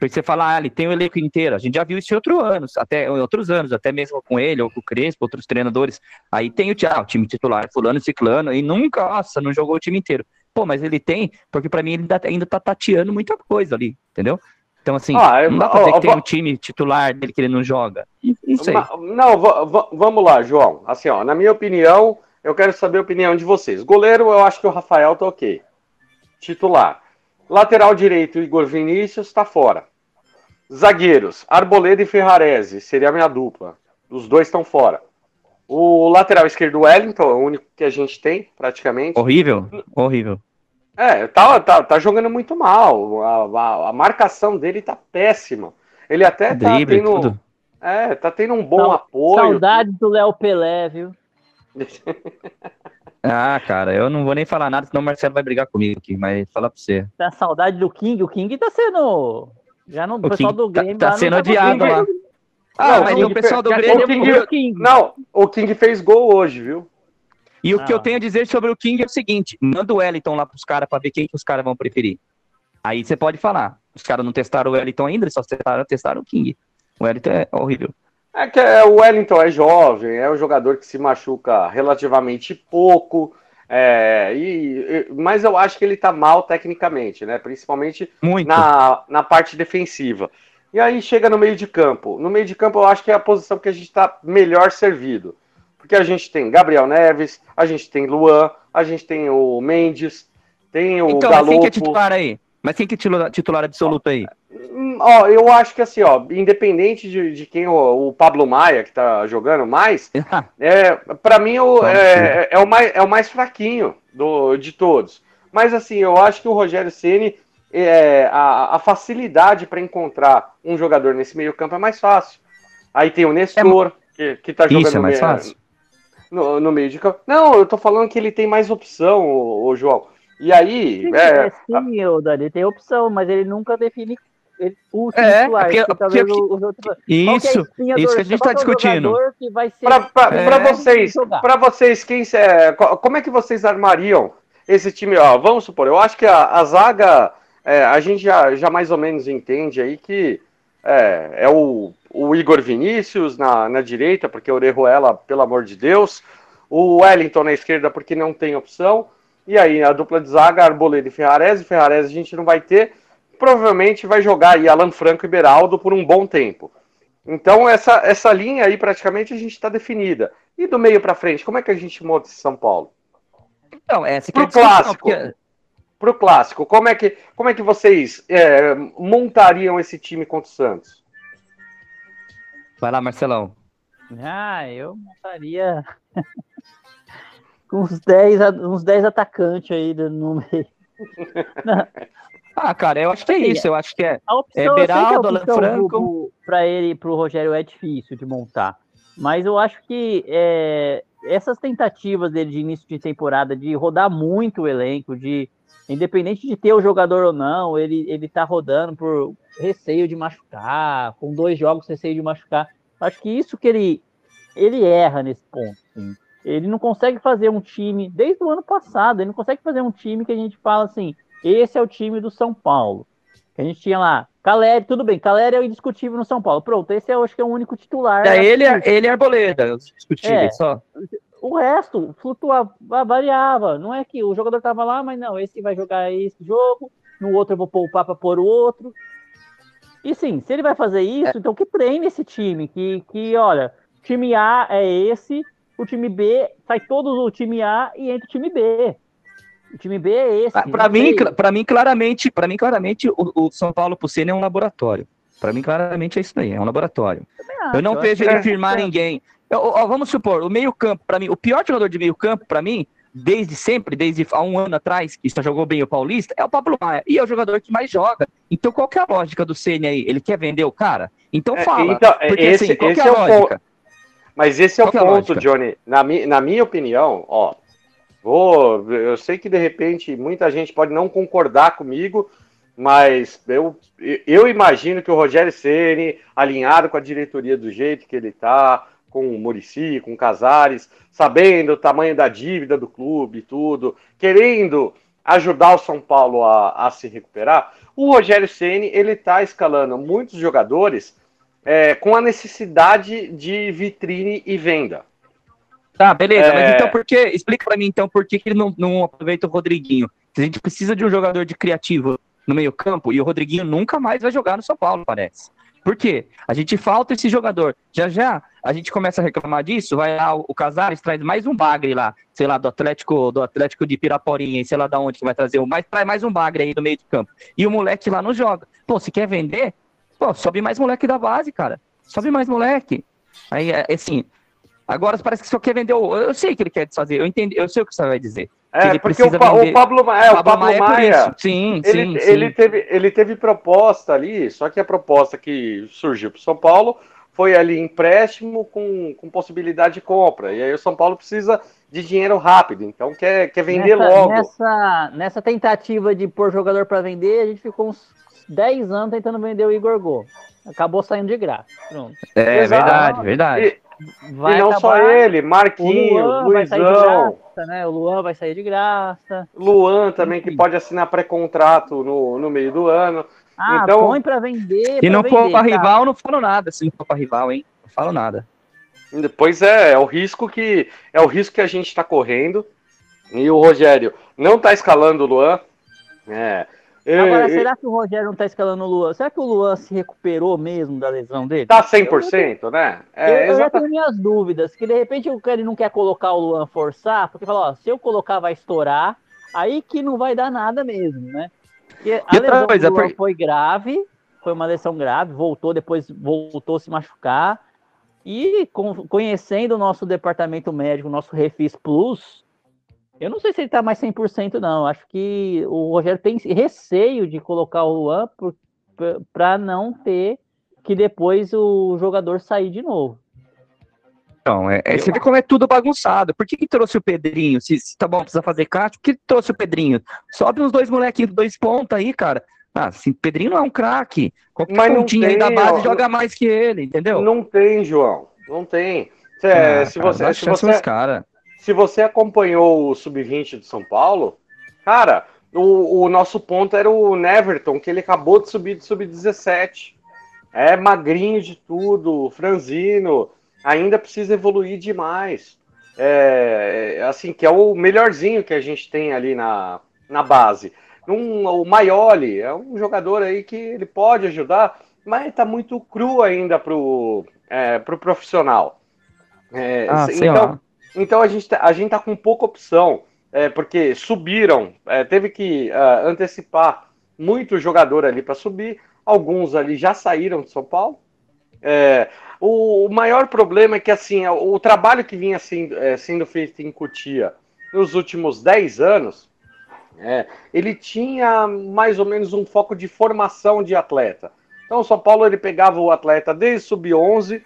porque você fala, ah, ele tem o elenco inteiro. A gente já viu isso em outros anos, até em outros anos, até mesmo com ele, ou com o Crespo, outros treinadores. Aí tem o, ah, o time titular, fulano ciclano, e nunca, nossa, não jogou o time inteiro. Pô, mas ele tem, porque para mim ele ainda tá tateando muita coisa ali, entendeu? Então, assim, ah, não dá pra dizer que tem um time titular dele que ele não joga. Não sei. Não, vamos lá, João. Assim, ó, na minha opinião, eu quero saber a opinião de vocês. Goleiro, eu acho que o Rafael tá ok. Titular. Lateral direito, Igor Vinícius, está fora. Zagueiros, Arboleda e Ferrarese, seria a minha dupla. Os dois estão fora. O lateral esquerdo, Wellington, é o único que a gente tem, praticamente. Horrível, horrível. É, tá, tá, tá jogando muito mal. A, a, a marcação dele tá péssima. Ele até tá Drible, tendo. Tudo. É, tá tendo um bom apoio. Saudade do Léo Pelé, viu? [laughs] Ah, cara, eu não vou nem falar nada, senão o Marcelo vai brigar comigo aqui, mas falar pra você. Tá saudade do King? O King tá sendo. Já não, o, o pessoal King do Grêmio tá, tá sendo odiado lá. Ah, não, mas o, pessoal do Grêmio. O King, King. Não, o King fez gol hoje, viu? E o que eu tenho a dizer sobre o King é o seguinte: manda o Wellington lá pros caras pra ver quem que os caras vão preferir. Aí você pode falar. Os caras não testaram o Wellington ainda, eles só testaram, testaram o King. O Wellington é horrível. É que é, o Wellington é jovem, é um jogador que se machuca relativamente pouco. É, e, mas eu acho que ele tá mal tecnicamente, né? Principalmente na, na parte defensiva. E aí chega no meio de campo. No meio de campo eu acho que é a posição que a gente está melhor servido. Porque a gente tem Gabriel Neves, a gente tem Luan, a gente tem o Mendes, tem o então, Galopo. quem que é titular aí? Mas quem que é titular, titular absoluto aí? Ó, eu acho que assim, ó, independente de, de quem o, o Pablo Maia, que tá jogando mais, [laughs] é, para mim o, é, é, o mais, é o mais fraquinho do, de todos. Mas assim, eu acho que o Rogério Ceni é, a, a facilidade para encontrar um jogador nesse meio campo é mais fácil. Aí tem o Nestor, é, que, que tá jogando Isso, é mais fácil. No, no, meio de campo. Não, eu tô falando que ele tem mais opção, o João. E aí. Sim, é, é sim, o Dani tem opção, mas ele nunca define o é, titular. Porque, porque, os outros... Isso, é isso que a gente está discutindo. Para é, vocês, para vocês, quem é, como é que vocês armariam esse time? Ó, vamos supor, eu acho que a, a zaga, é, a gente já, já mais ou menos entende aí que é, é o, o Igor Vinícius na, na direita, porque o Orejuela, pelo amor de Deus, o Wellington na esquerda, porque não tem opção. E aí, a dupla de zaga, Arboleda e Ferrarese. Ferrarese a gente não vai ter. Provavelmente vai jogar aí Alan Franco e Beraldo por um bom tempo. Então, essa, essa linha aí praticamente a gente está definida. E do meio para frente, como é que a gente monta esse São Paulo? Então, essa pro clássico. Porque... Pro clássico, como é que, como é que vocês é, montariam esse time contra o Santos? Vai lá, Marcelão. Ah, eu montaria [laughs] uns 10, uns 10 atacantes aí no meio. [laughs] ah, cara, eu acho que é isso. Eu acho que é, a opção, é Beraldo, Alan Franco. Para ele, para o Rogério, é difícil de montar. Mas eu acho que é, essas tentativas dele de início de temporada de rodar muito o elenco, de independente de ter o jogador ou não, ele, ele tá rodando por receio de machucar, com dois jogos receio de machucar. Acho que isso que ele, ele erra nesse ponto. Assim. Ele não consegue fazer um time, desde o ano passado, ele não consegue fazer um time que a gente fala assim, esse é o time do São Paulo. A gente tinha lá, Caleri, tudo bem, Caleri é o indiscutível no São Paulo. Pronto, esse eu acho que é o único titular. É, ele, ele é Arboleda, discutível, é, só. O resto flutuava, variava. Não é que o jogador tava lá, mas não, esse vai jogar esse jogo, no outro eu vou poupar para pôr o outro. E sim, se ele vai fazer isso, é. então que treine esse time, que, que olha, time A é esse, o time B sai todos o time A e entra o time B. O time B é esse. Ah, para mim, para mim claramente, para mim claramente o, o São Paulo pro Senna é um laboratório. Para mim claramente é isso aí, é um laboratório. Acho, eu não vejo ele é. firmar é. ninguém. Eu, eu, vamos supor, o meio-campo para mim, o pior jogador de meio-campo para mim, desde sempre, desde há um ano atrás, que só jogou bem o Paulista, é o Pablo Maia. E é o jogador que mais joga. Então, qual que é a lógica do Ceni aí? Ele quer vender o cara? Então é, fala. Então, porque, esse, assim, qual esse é a é lógica? Mas esse é o ponto, é Johnny. Na, mi, na minha opinião, ó, Vou, eu sei que de repente muita gente pode não concordar comigo, mas eu, eu imagino que o Rogério Ceni, alinhado com a diretoria do jeito que ele está, com o Murici, com o Casares, sabendo o tamanho da dívida do clube e tudo, querendo ajudar o São Paulo a, a se recuperar, o Rogério Ceni ele está escalando muitos jogadores é, com a necessidade de vitrine e venda. Tá, beleza, é... mas então por que. Explica pra mim então por que, que ele não, não aproveita o Rodriguinho. Se a gente precisa de um jogador de criativo no meio-campo e o Rodriguinho nunca mais vai jogar no São Paulo, parece. Por quê? A gente falta esse jogador. Já já a gente começa a reclamar disso, vai lá o, Casares traz mais um bagre lá, sei lá, do Atlético, do Atlético de Piraporinha, sei lá da onde que vai trazer, mais traz mais um bagre aí do meio de campo. E o moleque lá não joga. Pô, se quer vender, pô, sobe mais moleque da base, cara. Sobe mais moleque. Aí, é, assim, Agora parece que só quer vender o. Eu sei que ele quer desfazer, eu entendi, eu sei o que você vai dizer. É, porque o, pa, o, Pablo, é, o Pablo Maia, é Maia sim, ele, sim, ele, sim. Teve, ele teve proposta ali, só que a proposta que surgiu para o São Paulo foi ali empréstimo com, com possibilidade de compra. E aí o São Paulo precisa de dinheiro rápido, então quer, quer vender nessa, logo. Nessa, nessa tentativa de pôr jogador para vender, a gente ficou uns 10 anos tentando vender o Igor Gol. Acabou saindo de graça. Pronto. É Exato. verdade, verdade. E, Vai e não acabar, só ele, Marquinhos, o Luizão. Graça, né? O Luan vai sair de graça. Luan também, Enfim. que pode assinar pré-contrato no, no meio do ano. Ah, então, põe para vender. Se não vender, for para tá? rival, não falo nada. Se não for para rival, hein? Não falo nada. Pois é, é o risco que é o risco que a gente está correndo. E o Rogério não está escalando o Luan. É, Agora, será que o Rogério não tá escalando o Luan? Será que o Luan se recuperou mesmo da lesão dele? Tá 100%, eu, né? É, eu, eu já tenho minhas dúvidas, que de repente o cara não quer colocar o Luan forçar, porque falou, ó, se eu colocar vai estourar, aí que não vai dar nada mesmo, né? Porque a lesão coisa, do Luan foi grave, foi uma lesão grave, voltou, depois voltou a se machucar, e conhecendo o nosso departamento médico, o nosso Refis Plus, eu não sei se ele tá mais 100% não. Acho que o Rogério tem receio de colocar o Luan para não ter que depois o jogador sair de novo. Então, é, é, você vê como é tudo bagunçado. Por que, que trouxe o Pedrinho? Se, se tá bom, precisa fazer caixa, por que trouxe o Pedrinho? Sobe uns dois molequinhos, dois pontos aí, cara. Ah, assim, Pedrinho não é um craque. Qualquer Mas pontinho tem, aí da base ó, joga mais que ele, entendeu? Não tem, João. Não tem. É, ah, se, cara, você, se você, cara se você acompanhou o Sub-20 do São Paulo, cara, o, o, nosso ponto era o Neverton, que ele acabou de subir de Sub-17. É magrinho de tudo, franzino, ainda precisa evoluir demais. É, é, assim, que é o melhorzinho que a gente tem ali na, na base. Um, o Maioli é um jogador aí que ele pode ajudar, mas está muito cru ainda pro, é, pro profissional. É, ah, então, então a gente, tá, a gente tá com pouca opção, é, porque subiram, é, teve que uh, antecipar muito jogador ali para subir, alguns ali já saíram de São Paulo. É, o, o, maior problema é que assim, o, o trabalho que vinha sendo, é, sendo feito em Cotia nos últimos 10 anos, é, ele tinha mais ou menos um foco de formação de atleta. Então o São Paulo ele pegava o atleta desde sub-11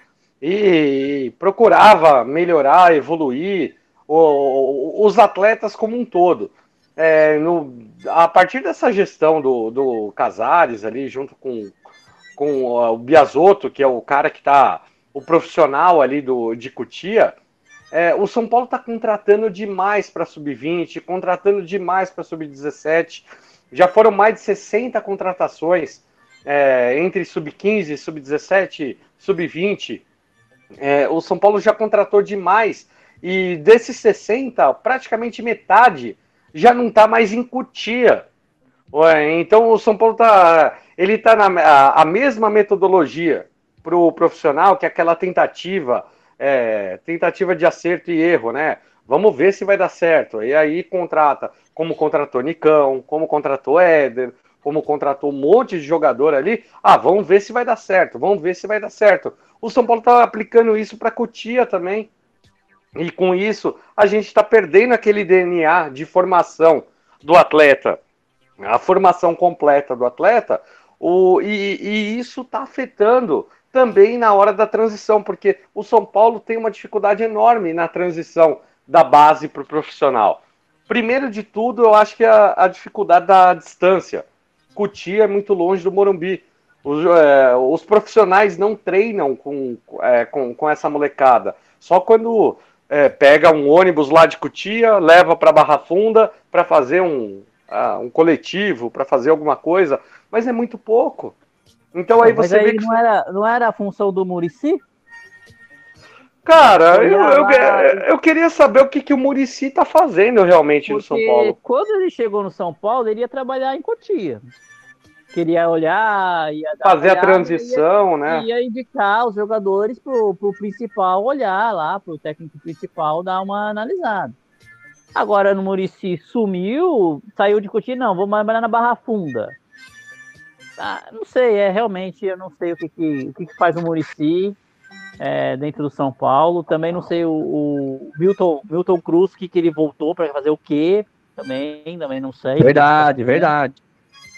e procurava melhorar, evoluir o, os atletas como um todo. É, no, a partir dessa gestão do, do Casares ali, junto com, com o Biasotto, que é o cara que está, o profissional ali do, de Cutia, é, o São Paulo está contratando demais para sub-20, contratando demais para sub-17. Já foram mais de 60 contratações é, entre sub-15, sub-17, sub-20. É, o São Paulo já contratou demais e desses 60, praticamente metade já não está mais em Cutia. Então o São Paulo está ele está na a, a, mesma metodologia para o profissional que aquela tentativa, é, tentativa de acerto e erro, né? Vamos ver se vai dar certo. E aí contrata, como contratou Nicão, como contratou Éder, como contratou um monte de jogador ali. Ah, vamos ver se vai dar certo, vamos ver se vai dar certo. O São Paulo está aplicando isso para Cotia também. E com isso, a gente está perdendo aquele DNA de formação do atleta, a formação completa do atleta, o, e, e isso está afetando também na hora da transição, porque o São Paulo tem uma dificuldade enorme na transição da base para o profissional. Primeiro de tudo, eu acho que a, a dificuldade da distância. Cutia é muito longe do Morumbi. Os, é, os profissionais não treinam com, é, com, com essa molecada. Só quando é, pega um ônibus lá de Cutia, leva para Barra Funda para fazer um, uh, um coletivo, para fazer alguma coisa, mas é muito pouco. Então aí você aí vê que. Não era, não era a função do Murici? Cara, eu, eu, eu, queria saber o que, que o Murici tá fazendo realmente Porque no São Paulo. Quando ele chegou no São Paulo, ele ia trabalhar em Cotia queria olhar, ia fazer a transição, ia, né? Ia indicar os jogadores pro, pro principal olhar lá, pro técnico principal dar uma analisada. Agora no Murici sumiu, saiu de Coutinho, não, vou trabalhar na Barra Funda. Ah, não sei, é realmente, eu não sei o que, que, o que, que faz o Murici é, dentro do São Paulo. Também não sei o, o Milton, Milton Cruz, que, que ele voltou para fazer o quê? Também, também não sei. Verdade, verdade.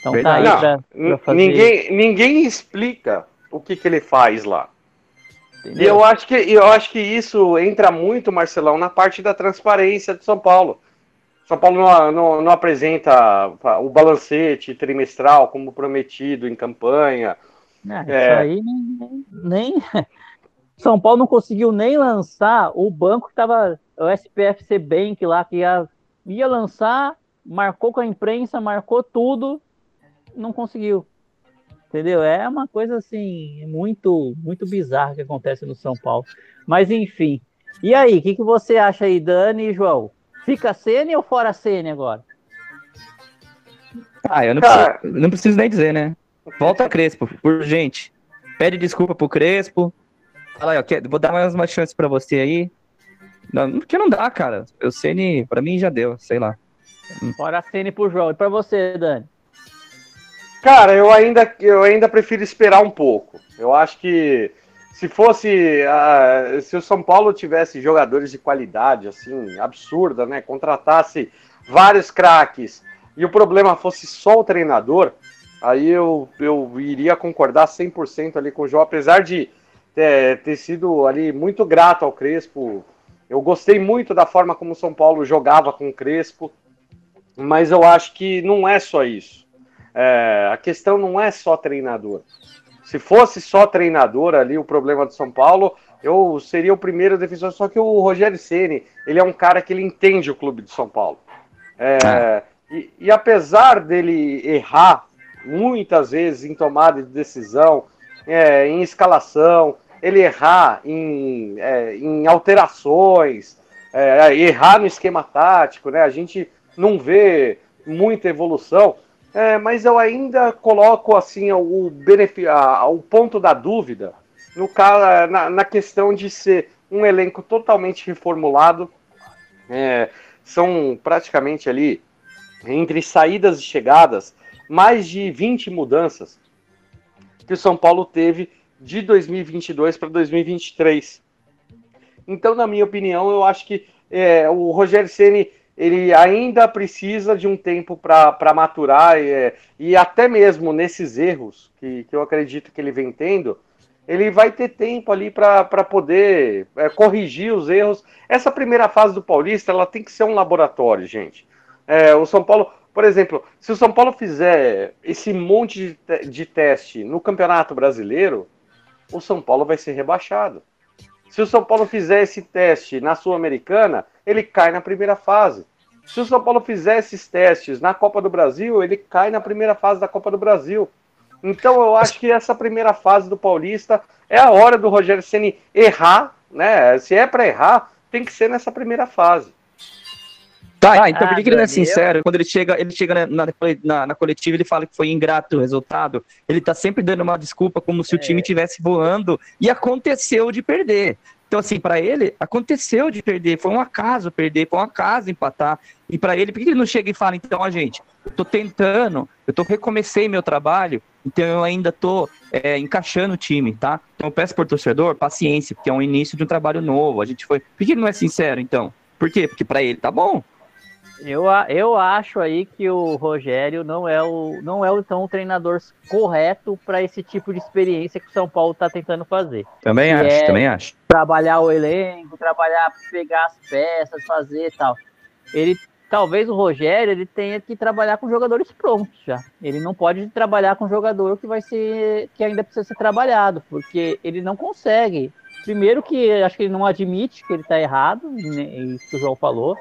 Então tá aí pra, pra fazer... ninguém, ninguém explica o que, que ele faz lá. Entendeu? E eu acho, que, eu acho que isso entra muito, Marcelão, na parte da transparência de São Paulo. São Paulo não, não, não apresenta o balancete trimestral como prometido em campanha. Não, é... Isso aí nem, nem, São Paulo não conseguiu nem lançar o banco que estava. O SPFC Bank lá, que ia, ia lançar, marcou com a imprensa, marcou tudo, não conseguiu. Entendeu? É uma coisa assim, muito, muito bizarra que acontece no São Paulo. Mas enfim. E aí, o que, que você acha aí, Dani e João? Fica Sene ou fora Sene agora? Ah, eu não, preciso, não preciso nem dizer, né? Volta Crespo, urgente. Pede desculpa pro Crespo. Fala aí, ó, vou dar mais uma chance para você aí. Não, porque não dá, cara. O Ceni, para mim já deu, sei lá. Fora Ceni pro João. E para você, Dani? Cara, eu ainda, eu ainda prefiro esperar um pouco. Eu acho que se fosse. Uh, se o São Paulo tivesse jogadores de qualidade, assim, absurda, né? Contratasse vários craques e o problema fosse só o treinador, aí eu, eu iria concordar 100% ali com o João, apesar de ter, ter sido ali muito grato ao Crespo. Eu gostei muito da forma como o São Paulo jogava com o Crespo, mas eu acho que não é só isso. É, a questão não é só treinador. Se fosse só treinador ali o problema do São Paulo, eu seria o primeiro defensor. Só que o Rogério Ceni, ele é um cara que ele entende o clube de São Paulo. É, é. E, e, apesar dele errar muitas vezes em tomada de decisão, é, em escalação, ele errar em, é, em alterações, é, errar no esquema tático, né? A gente não vê muita evolução. É, mas eu ainda coloco assim o, benefício, o ponto da dúvida no cara, na, na, questão de ser um elenco totalmente reformulado. É, são praticamente ali, entre saídas e chegadas, mais de 20 mudanças que o São Paulo teve de 2022 para 2023. Então, na minha opinião, eu acho que é, o Rogério Ceni ele ainda precisa de um tempo para maturar e, é, e, até mesmo nesses erros que, que eu acredito que ele vem tendo, ele vai ter tempo ali para poder é, corrigir os erros. Essa primeira fase do Paulista ela tem que ser um laboratório, gente. É, o São Paulo, por exemplo, se o São Paulo fizer esse monte de, de teste no Campeonato Brasileiro, o São Paulo vai ser rebaixado. Se o São Paulo fizer esse teste na Sul-Americana, ele cai na primeira fase. Se o São Paulo fizer esses testes na Copa do Brasil, ele cai na primeira fase da Copa do Brasil. Então eu acho que essa primeira fase do Paulista é a hora do Rogério Ceni errar, né? Se é para errar, tem que ser nessa primeira fase. Tá, ah, então por que ele não é sincero? Quando ele chega, ele chega na, na, na, coletiva, ele fala que foi ingrato o resultado. Ele tá sempre dando uma desculpa como se é. o time estivesse voando e aconteceu de perder. Então, assim, para ele, aconteceu de perder, foi um acaso perder, foi um acaso empatar. E para ele, por que ele não chega e fala, então, a gente, eu tô tentando, eu tô recomecei meu trabalho, então eu ainda tô é, encaixando o time, tá? Então eu peço por torcedor, paciência, porque é um início de um trabalho novo. A gente foi. Por que ele não é sincero, então? Por quê? Porque para ele tá bom. Eu, eu acho aí que o Rogério não é o não é o, então, o treinador correto para esse tipo de experiência que o São Paulo está tentando fazer. Também acho, é também acho. Trabalhar o elenco, trabalhar, pegar as peças, fazer tal. Ele talvez o Rogério ele tenha que trabalhar com jogadores prontos já. Ele não pode trabalhar com jogador que vai ser que ainda precisa ser trabalhado, porque ele não consegue. Primeiro que acho que ele não admite que ele está errado, né, isso que o João falou.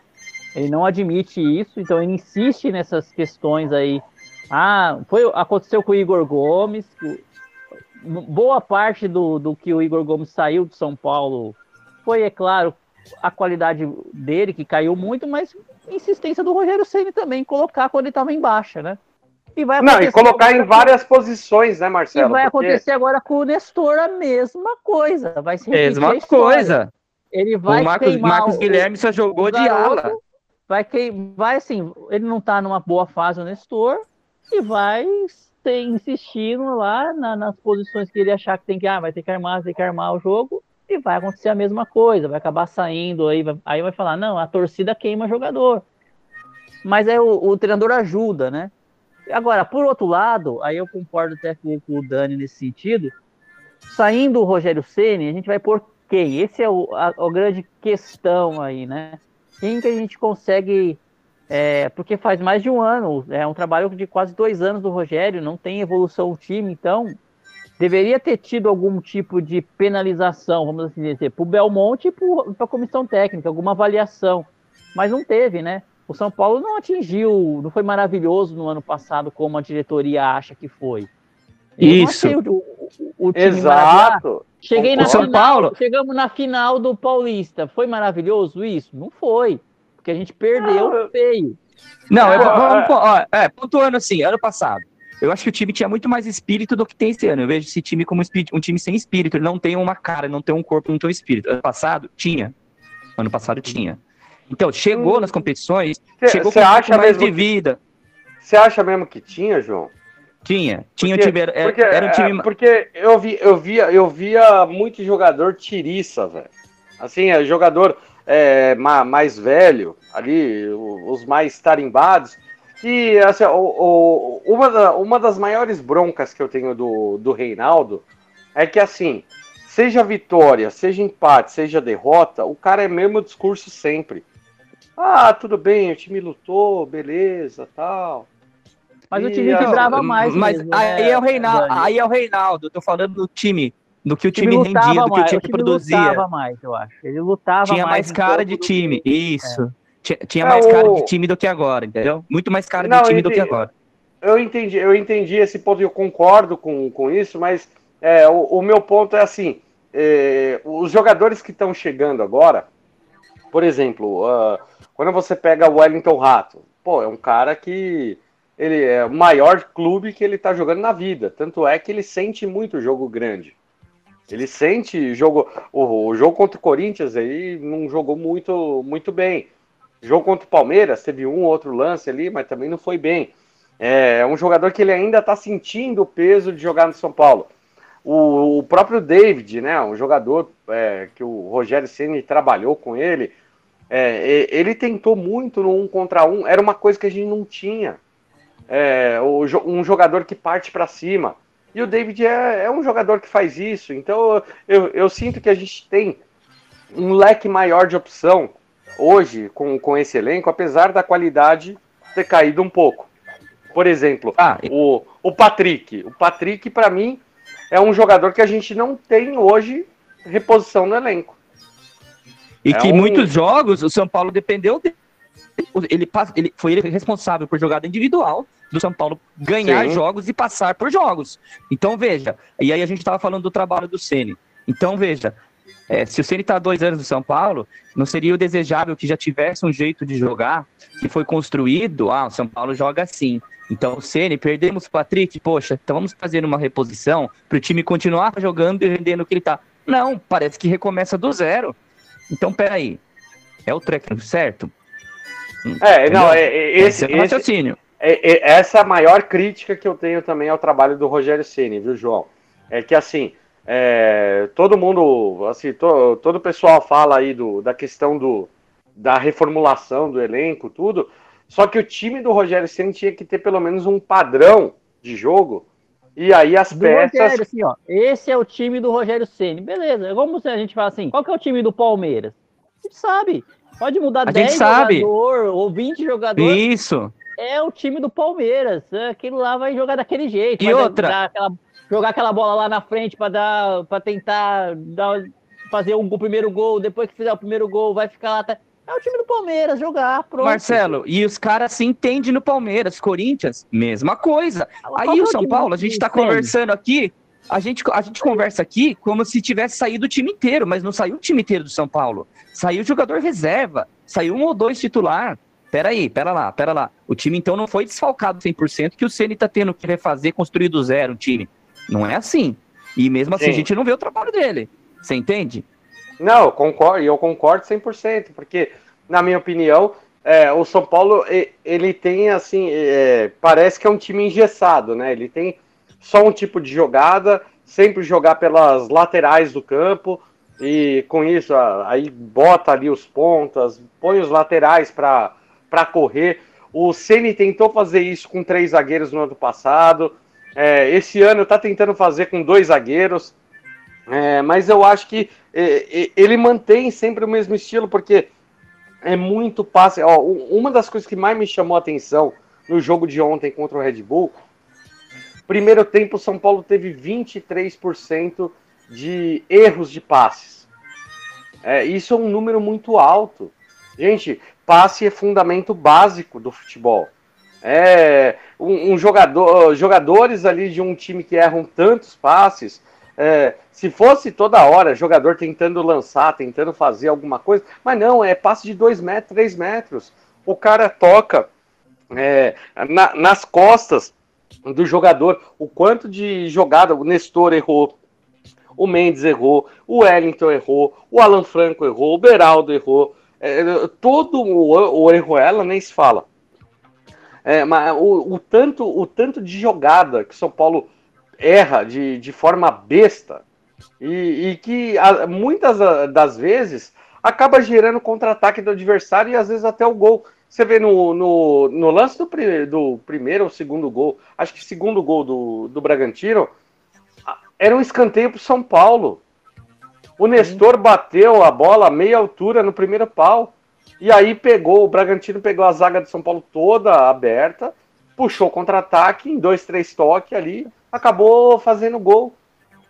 Ele não admite isso, então ele insiste nessas questões aí. Ah, foi, aconteceu com o Igor Gomes. Boa parte do, do que o Igor Gomes saiu do São Paulo foi, é claro, a qualidade dele, que caiu muito, mas insistência do Rogério Ceni também, colocar quando ele estava em baixa, né? E vai Não, e colocar em várias posições, né, Marcelo? E vai porque... acontecer agora com o Nestor a mesma coisa. Vai ser mesma coisa. Ele vai o Marcos, Marcos Guilherme só jogou de ala vai que vai assim, ele não está numa boa fase o Nestor e vai ter, insistindo lá na, nas posições que ele achar que tem que, ah, vai ter que armar, tem que armar o jogo e vai acontecer a mesma coisa, vai acabar saindo aí, vai, aí vai falar, não, a torcida queima jogador. Mas é o, o treinador ajuda, né? Agora, por outro lado, aí eu concordo até com, com o Dani nesse sentido, saindo o Rogério Ceni, a gente vai por quem? Esse é o, a, a grande questão aí, né? Quem que a gente consegue. É, porque faz mais de um ano, é um trabalho de quase dois anos do Rogério, não tem evolução o time, então deveria ter tido algum tipo de penalização, vamos assim dizer, para o Belmonte e para a comissão técnica, alguma avaliação. Mas não teve, né? O São Paulo não atingiu, não foi maravilhoso no ano passado como a diretoria acha que foi. Isso. O, o, o Exato. Cheguei na São final, Paulo. Chegamos na final do Paulista. Foi maravilhoso isso? Não foi. Porque a gente perdeu não, feio. Não, ah, vamos, ó, é, pontuando assim, ano passado. Eu acho que o time tinha muito mais espírito do que tem esse ano. Eu vejo esse time como um time sem espírito. Ele não tem uma cara, não tem um corpo, não tem um espírito. Ano passado, tinha. Ano passado tinha. Então, chegou hum. nas competições, cê, chegou com acha mais de vida. Você acha mesmo que tinha, João? Tinha, tinha porque, um time, era, porque, era um time... É, porque eu, vi, eu, via, eu via muito jogador tiriça, velho. Assim, é jogador é, mais velho, ali, os mais tarimbados. E assim, o, o, uma, da, uma das maiores broncas que eu tenho do, do Reinaldo é que, assim, seja vitória, seja empate, seja derrota, o cara é mesmo discurso sempre. Ah, tudo bem, o time lutou, beleza, tal. Mas e o time vibrava mais. Mas mesmo, aí, né, é o Reinaldo, aí é o Reinaldo, tô falando do time. Do que o time, time rendia, do que o time, o time produzia. Ele lutava mais, eu acho. Ele lutava Tinha mais, mais cara de time, isso. É. Tinha, tinha é, mais o... cara de time do que agora, entendeu? Muito mais cara Não, de time do que agora. Eu entendi, eu entendi esse ponto, eu concordo com, com isso, mas é, o, o meu ponto é assim: é, os jogadores que estão chegando agora, por exemplo, uh, quando você pega o Wellington Rato, pô, é um cara que ele é o maior clube que ele está jogando na vida. Tanto é que ele sente muito jogo grande. Ele sente jogo. O, o, jogo contra o Corinthians aí não jogou muito, muito bem. O jogo contra o Palmeiras teve um outro lance ali, mas também não foi bem. É, é um jogador que ele ainda está sentindo o peso de jogar no São Paulo. O, o próprio David, né, um jogador é, que o Rogério Ceni trabalhou com ele, é, ele tentou muito no um contra um. Era uma coisa que a gente não tinha é, um jogador que parte para cima. E o David é, é, um jogador que faz isso. Então eu, eu sinto que a gente tem um leque maior de opção hoje com, com esse elenco, apesar da qualidade ter caído um pouco. Por exemplo, ah, o, o Patrick. O Patrick, para mim, é um jogador que a gente não tem hoje reposição no elenco. E É que um- muitos jogos o São Paulo dependeu dele. Ele, ele foi ele responsável por jogada individual do São Paulo ganhar Sim. jogos e passar por jogos. Então veja, e aí a gente estava falando do trabalho do Ceni. Então veja, é, se o Ceni está dois anos no São Paulo, não seria o desejável que já tivesse um jeito de jogar que foi construído. Ah, o São Paulo joga assim. Então o Ceni perdemos o Patrick, poxa, então vamos fazer uma reposição para o time continuar jogando e rendendo o que ele tá. Não, parece que recomeça do zero. Então, peraí. É o técnico certo? É, não, é, é- esse, Esse é o esse- raciocínio. é- é- essa é a maior crítica que eu tenho também ao trabalho do Rogério Ceni, viu, João? É que assim, é, todo mundo, assim, to- todo o pessoal fala aí do, da questão do, da reformulação do elenco, tudo. Só que o time do Rogério Ceni tinha que ter pelo menos um padrão de jogo. E aí as Do peças. Rogério, assim, ó. Esse é o time do Rogério Ceni. Beleza. Como se a gente fala assim, qual que é o time do Palmeiras? A gente sabe. Pode mudar A 10 gente sabe. jogador ou 20 jogadores. Isso. É o time do Palmeiras. É, Aquilo lá vai jogar daquele jeito. E outra? aquela- jogar aquela bola lá na frente para dar, para tentar dar, fazer um, o primeiro gol. Depois que fizer o primeiro gol, vai ficar lá. tá- É o time do Palmeiras jogar. Pronto. Marcelo, e os caras se entendem no Palmeiras. Corinthians, mesma coisa. Aí o São Paulo, a gente tá conversando aqui. A gente, a gente conversa aqui como se tivesse saído o time inteiro, mas não saiu o time inteiro do São Paulo. Saiu o jogador reserva. Saiu um ou dois titular. Peraí, pera lá, pera lá. O time então não foi desfalcado 100% que o Ceni tá tendo que refazer, construir do zero o time. Não é assim. E mesmo assim Sim. a gente não vê o trabalho dele. Você entende? Não, eu concordo, eu concordo 100%, porque, na minha opinião, é, o São Paulo, ele tem, assim, é, parece que é um time engessado, né? Ele tem só um tipo de jogada, sempre jogar pelas laterais do campo, e com isso, aí bota ali os pontas, põe os laterais para correr. O Ceni tentou fazer isso com três zagueiros no ano passado, é, esse ano está tentando fazer com dois zagueiros, é, mas eu acho que é, é, ele mantém sempre o mesmo estilo, porque é muito passe. Ó, uma das coisas que mais me chamou a atenção no jogo de ontem contra o Red Bull, primeiro tempo São Paulo teve 23% de erros de passes. É, isso é um número muito alto. Gente, passe é fundamento básico do futebol. É, um, um jogador, jogadores ali de um time que erram tantos passes, é, se fosse toda hora jogador tentando lançar, tentando fazer alguma coisa, mas não, é passe de 2 metros, 3 metros. O cara toca é, na- nas costas do jogador, o quanto de jogada o Nestor errou, o Mendes errou, o Wellington errou, o Alan Franco errou, o Beraldo errou, é, todo o, o erro ela nem se fala. É, mas o, o tanto, o tanto de jogada que São Paulo erra de, de forma besta e, e que a- muitas das vezes acaba gerando contra-ataque do adversário e às vezes até o gol. Você vê no, no, no lance do, do primeiro ou segundo gol, acho que segundo gol do, do Bragantino, a- era um escanteio para São Paulo. O Nestor bateu a bola a meia altura no primeiro pau. E aí pegou, o Bragantino pegou a zaga de São Paulo toda aberta, puxou contra-ataque, em dois, três toques ali, acabou fazendo gol.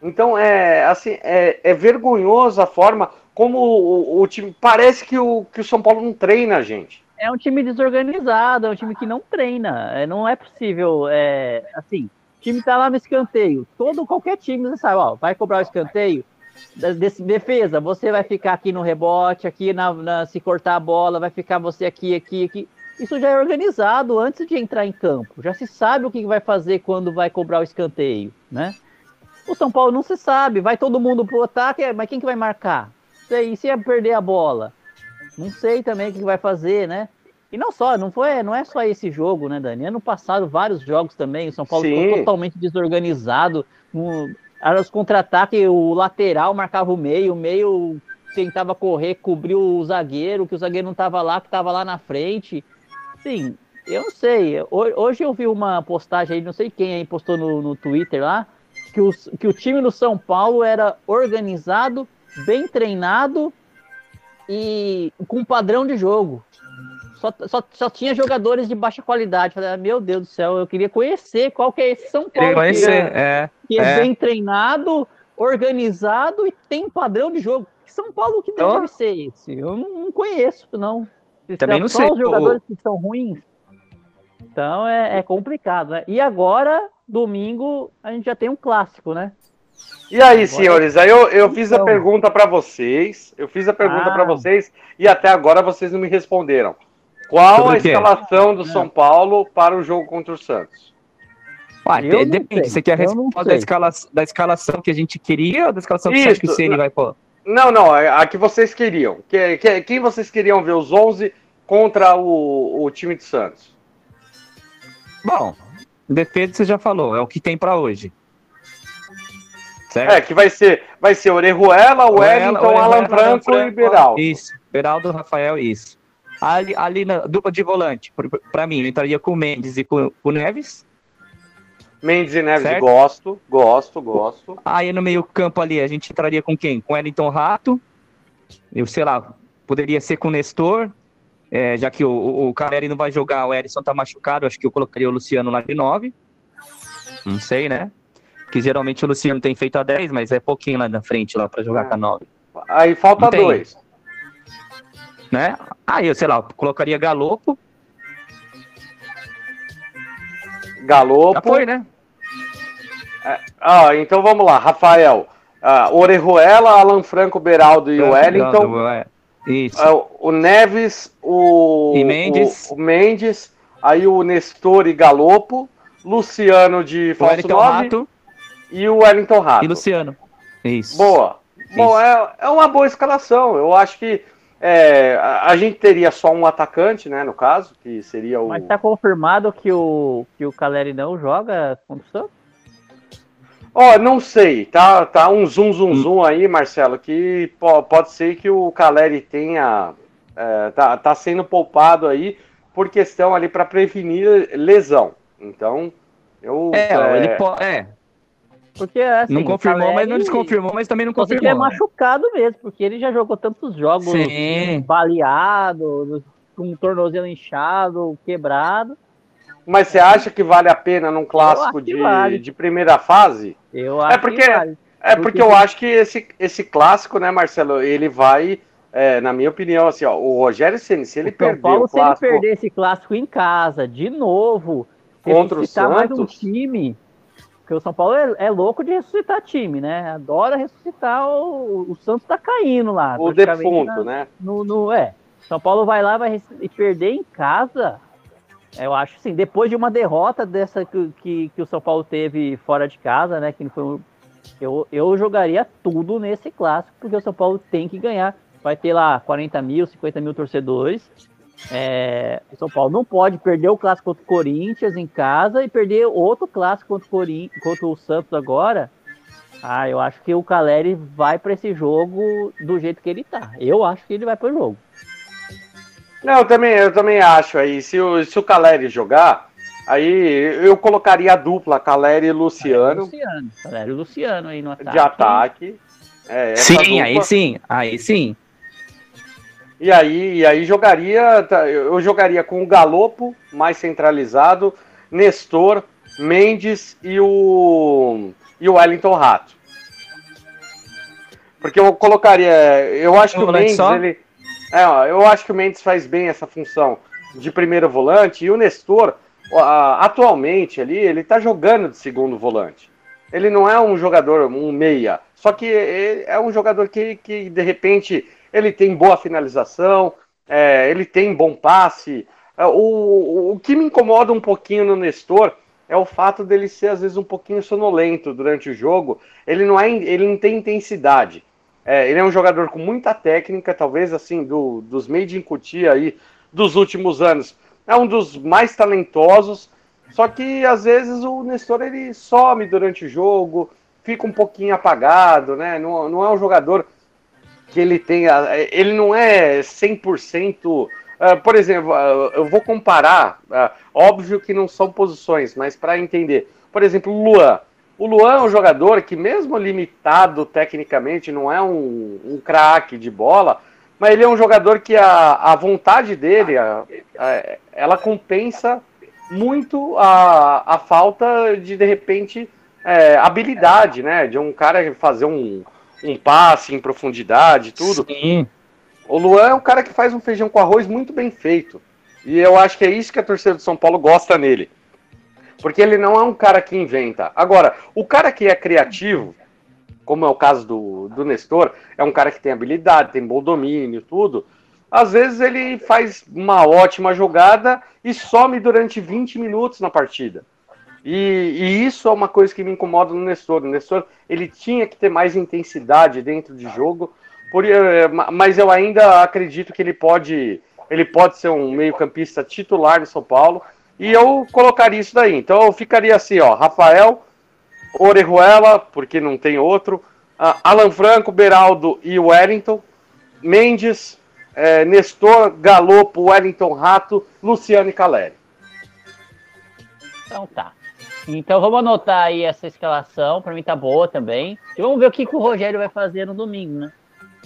Então é assim, é, é vergonhoso a forma como o, o time. Parece que o, que o São Paulo não treina, gente. É um time desorganizado, é um time que não treina. É, não é possível, é, assim, o time tá lá no escanteio. Todo, qualquer time, você sabe, ó, vai cobrar o escanteio. desse- defesa, você vai ficar aqui no rebote, aqui na, na- se cortar a bola, vai ficar você aqui, aqui, aqui. Isso já é organizado antes de entrar em campo. Já se sabe o que vai fazer quando vai cobrar o escanteio, né? O São Paulo não se sabe, vai todo mundo pro ataque, mas quem que vai marcar? E se é perder a bola? Não sei também o que vai fazer, né? E não só, não foi, não é só esse jogo, né, Dani? Ano passado, vários jogos também, o São Paulo Sim. ficou totalmente desorganizado. Um, era os contra-ataques, o lateral marcava o meio, o meio tentava correr, cobriu o zagueiro, que o zagueiro não estava lá, que estava lá na frente. Sim, eu não sei. Ho- Hoje eu vi uma postagem aí, não sei quem aí postou no, no Twitter lá, que, os, que o time do São Paulo era organizado, bem treinado e com padrão de jogo. Só, só, só tinha jogadores de baixa qualidade. Falei, ah, meu Deus do céu, eu queria conhecer qual que é esse São Paulo. Queria que- conhecer, é. que é, É. bem treinado, organizado e tem padrão de jogo. São Paulo que deve ser esse? Eu não, não conheço, não. Se Também são não só sei. os jogadores que são ruins. Então é, é complicado, né? E agora, domingo, a gente já tem um clássico, né? E aí, senhores, aí eu, eu fiz a Então. pergunta para vocês, eu fiz a pergunta Ah. para vocês e até agora vocês não me responderam. Qual a escalação do São Paulo para o jogo contra o Santos? Ué, Eu depende. Você quer a resposta da, escala, da escalação que a gente queria ou da escalação que você acha que o Isso. Ceni vai pôr? Não, não, a a que vocês queriam. Que, que- quem vocês queriam ver os 11 contra o, o time de Santos? Bom, defesa você já falou, é o que tem pra hoje. Certo? É, que vai ser, vai ser Orejuela, Wellington, Orejuela, Alan Franco e Beraldo. Isso, Beraldo, Rafael, isso. Ali, ali na dupla de volante, pra mim, eu entraria com o Mendes e com, com o Neves. Mendes e Neves, Certo. gosto, gosto, gosto. Aí no meio campo ali, a gente entraria com quem? Com Wellington Rato. Eu sei lá, poderia ser com o Nestor. é, já que o, o, o Caleri não vai jogar, o Erisson tá machucado, acho que eu colocaria o Luciano lá de 9. Não sei, né? Que geralmente o Luciano tem feito a 10, mas é pouquinho lá na frente lá para jogar É. com a 9. Aí falta dois. né? Aí eu sei lá, eu colocaria Galopo. Galopo. Já foi, né? Ah, então vamos lá, Rafael. Ah, Orejuela, Alan Franco, Beraldo e Wellington. É. Isso. Ah, o Neves, o, E Mendes. o, o Mendes, aí o Nestor e Galopo, Luciano de falso Wellington 9 Rato e o Wellington Rato. e Luciano. Isso. Boa. Bom, é, é uma boa escalação. Eu acho que é, a, a gente teria só um atacante, né, no caso, que seria o... Mas tá confirmado que o, que o Caleri não joga contra o Santos? Ó, não sei, tá, tá um zoom, zoom, zoom aí, Marcelo, que po- pode ser que o Caleri tenha, é, tá, tá sendo poupado aí por questão ali para prevenir lesão. Então, eu... É, é, ele po- é, Porque assim, não confirmou, mas não Caleri- desconfirmou, mas também não que ele é confirmou. machucado mesmo, porque ele já jogou tantos jogos Sim. baleado, com o tornozelo inchado, quebrado. Mas você acha que vale a pena num clássico de, vale. de primeira fase? Eu acho porque- que vale. É porque eu acho que esse, esse clássico, né, Marcelo, ele vai, é, na minha opinião, assim, ó, o Rogério Ceni, se ele perder Paulo, o se ele clássico perder esse clássico em casa, de novo, Contra o ressuscitar mais um Santos? time, porque o São Paulo é, é louco de ressuscitar time, né? Adora ressuscitar o, o Santos tá caindo lá. o defunto, na- né? no, no- é. São Paulo vai lá vai e perder em casa. Eu acho assim, depois de uma derrota dessa que, que, que o São Paulo teve fora de casa, né? Que não foi um- eu, eu jogaria tudo nesse clássico, porque o São Paulo tem que ganhar. Vai ter lá 40 mil, 50 mil torcedores. É, o São Paulo não pode perder o clássico contra o Corinthians em casa e perder outro clássico contra o, Corin- contra o Santos agora. Ah, eu acho que o Caleri vai para esse jogo do jeito que ele tá. Eu acho que ele vai para o jogo. Não, eu também, eu também acho aí, se o, se o Caleri jogar, aí eu colocaria a dupla Caleri e Luciano Luciano. Caleri e Luciano aí no ataque. de ataque. É, essa Sim, dupla. aí sim, aí sim. E aí, e aí jogaria, tá, eu jogaria com o Galopo mais centralizado, Nestor, Mendes e o e o Wellington Rato. Porque eu colocaria, eu acho que o Mendes só? ele é, eu acho que o Mendes faz bem essa função de primeiro volante e o Nestor atualmente ali, ele tá jogando de segundo volante. Ele não é um jogador, um meia, só que ele é um jogador que, que de repente ele tem boa finalização, é, ele tem bom passe. É, o, o que me incomoda um pouquinho no Nestor é o fato dele ser às vezes um pouquinho sonolento durante o jogo. Ele não é, ele não tem intensidade. É, ele é um jogador com muita técnica, talvez assim do, dos made in Cutia aí dos últimos anos. É um dos mais talentosos. Só que às vezes o Nestor ele some durante o jogo, fica um pouquinho apagado, né? Não, não é um jogador que ele tenha. Ele não é 100%. ah, por exemplo, ah, eu vou comparar, ah, óbvio que não são posições, mas para entender. Por exemplo, o Luan. O Luan é um jogador que, mesmo limitado tecnicamente, não é um, um craque de bola, mas ele é um jogador que a, a vontade dele, a- a- ela compensa muito a, a falta de, de repente, é, habilidade, né? De um cara fazer um, um passe em profundidade, tudo. Sim. O Luan é um cara que faz um feijão com arroz muito bem feito. E eu acho que é isso que a torcida do São Paulo gosta nele. Porque ele não é um cara que inventa. Agora, o cara que é criativo, como é o caso do, do Nestor, é um cara que tem habilidade, tem bom domínio, tudo. Às vezes ele faz uma ótima jogada e some durante 20 minutos na partida. E, e, isso é uma coisa que me incomoda no Nestor. O Nestor ele tinha que ter mais intensidade dentro de jogo, por, eh, mas eu ainda acredito que ele pode, ele pode ser um meio-campista titular no São Paulo. E eu colocaria isso daí. Então eu ficaria assim, ó, Rafael, Orejuela, porque não tem outro, Alan Franco, Beraldo e Wellington, Mendes, eh, Nestor, Galopo, Wellington Rato, Luciano e Caleri. Então tá. Então vamos anotar aí essa escalação, para mim tá boa também. E vamos ver o que, que o Rogério vai fazer no domingo, né?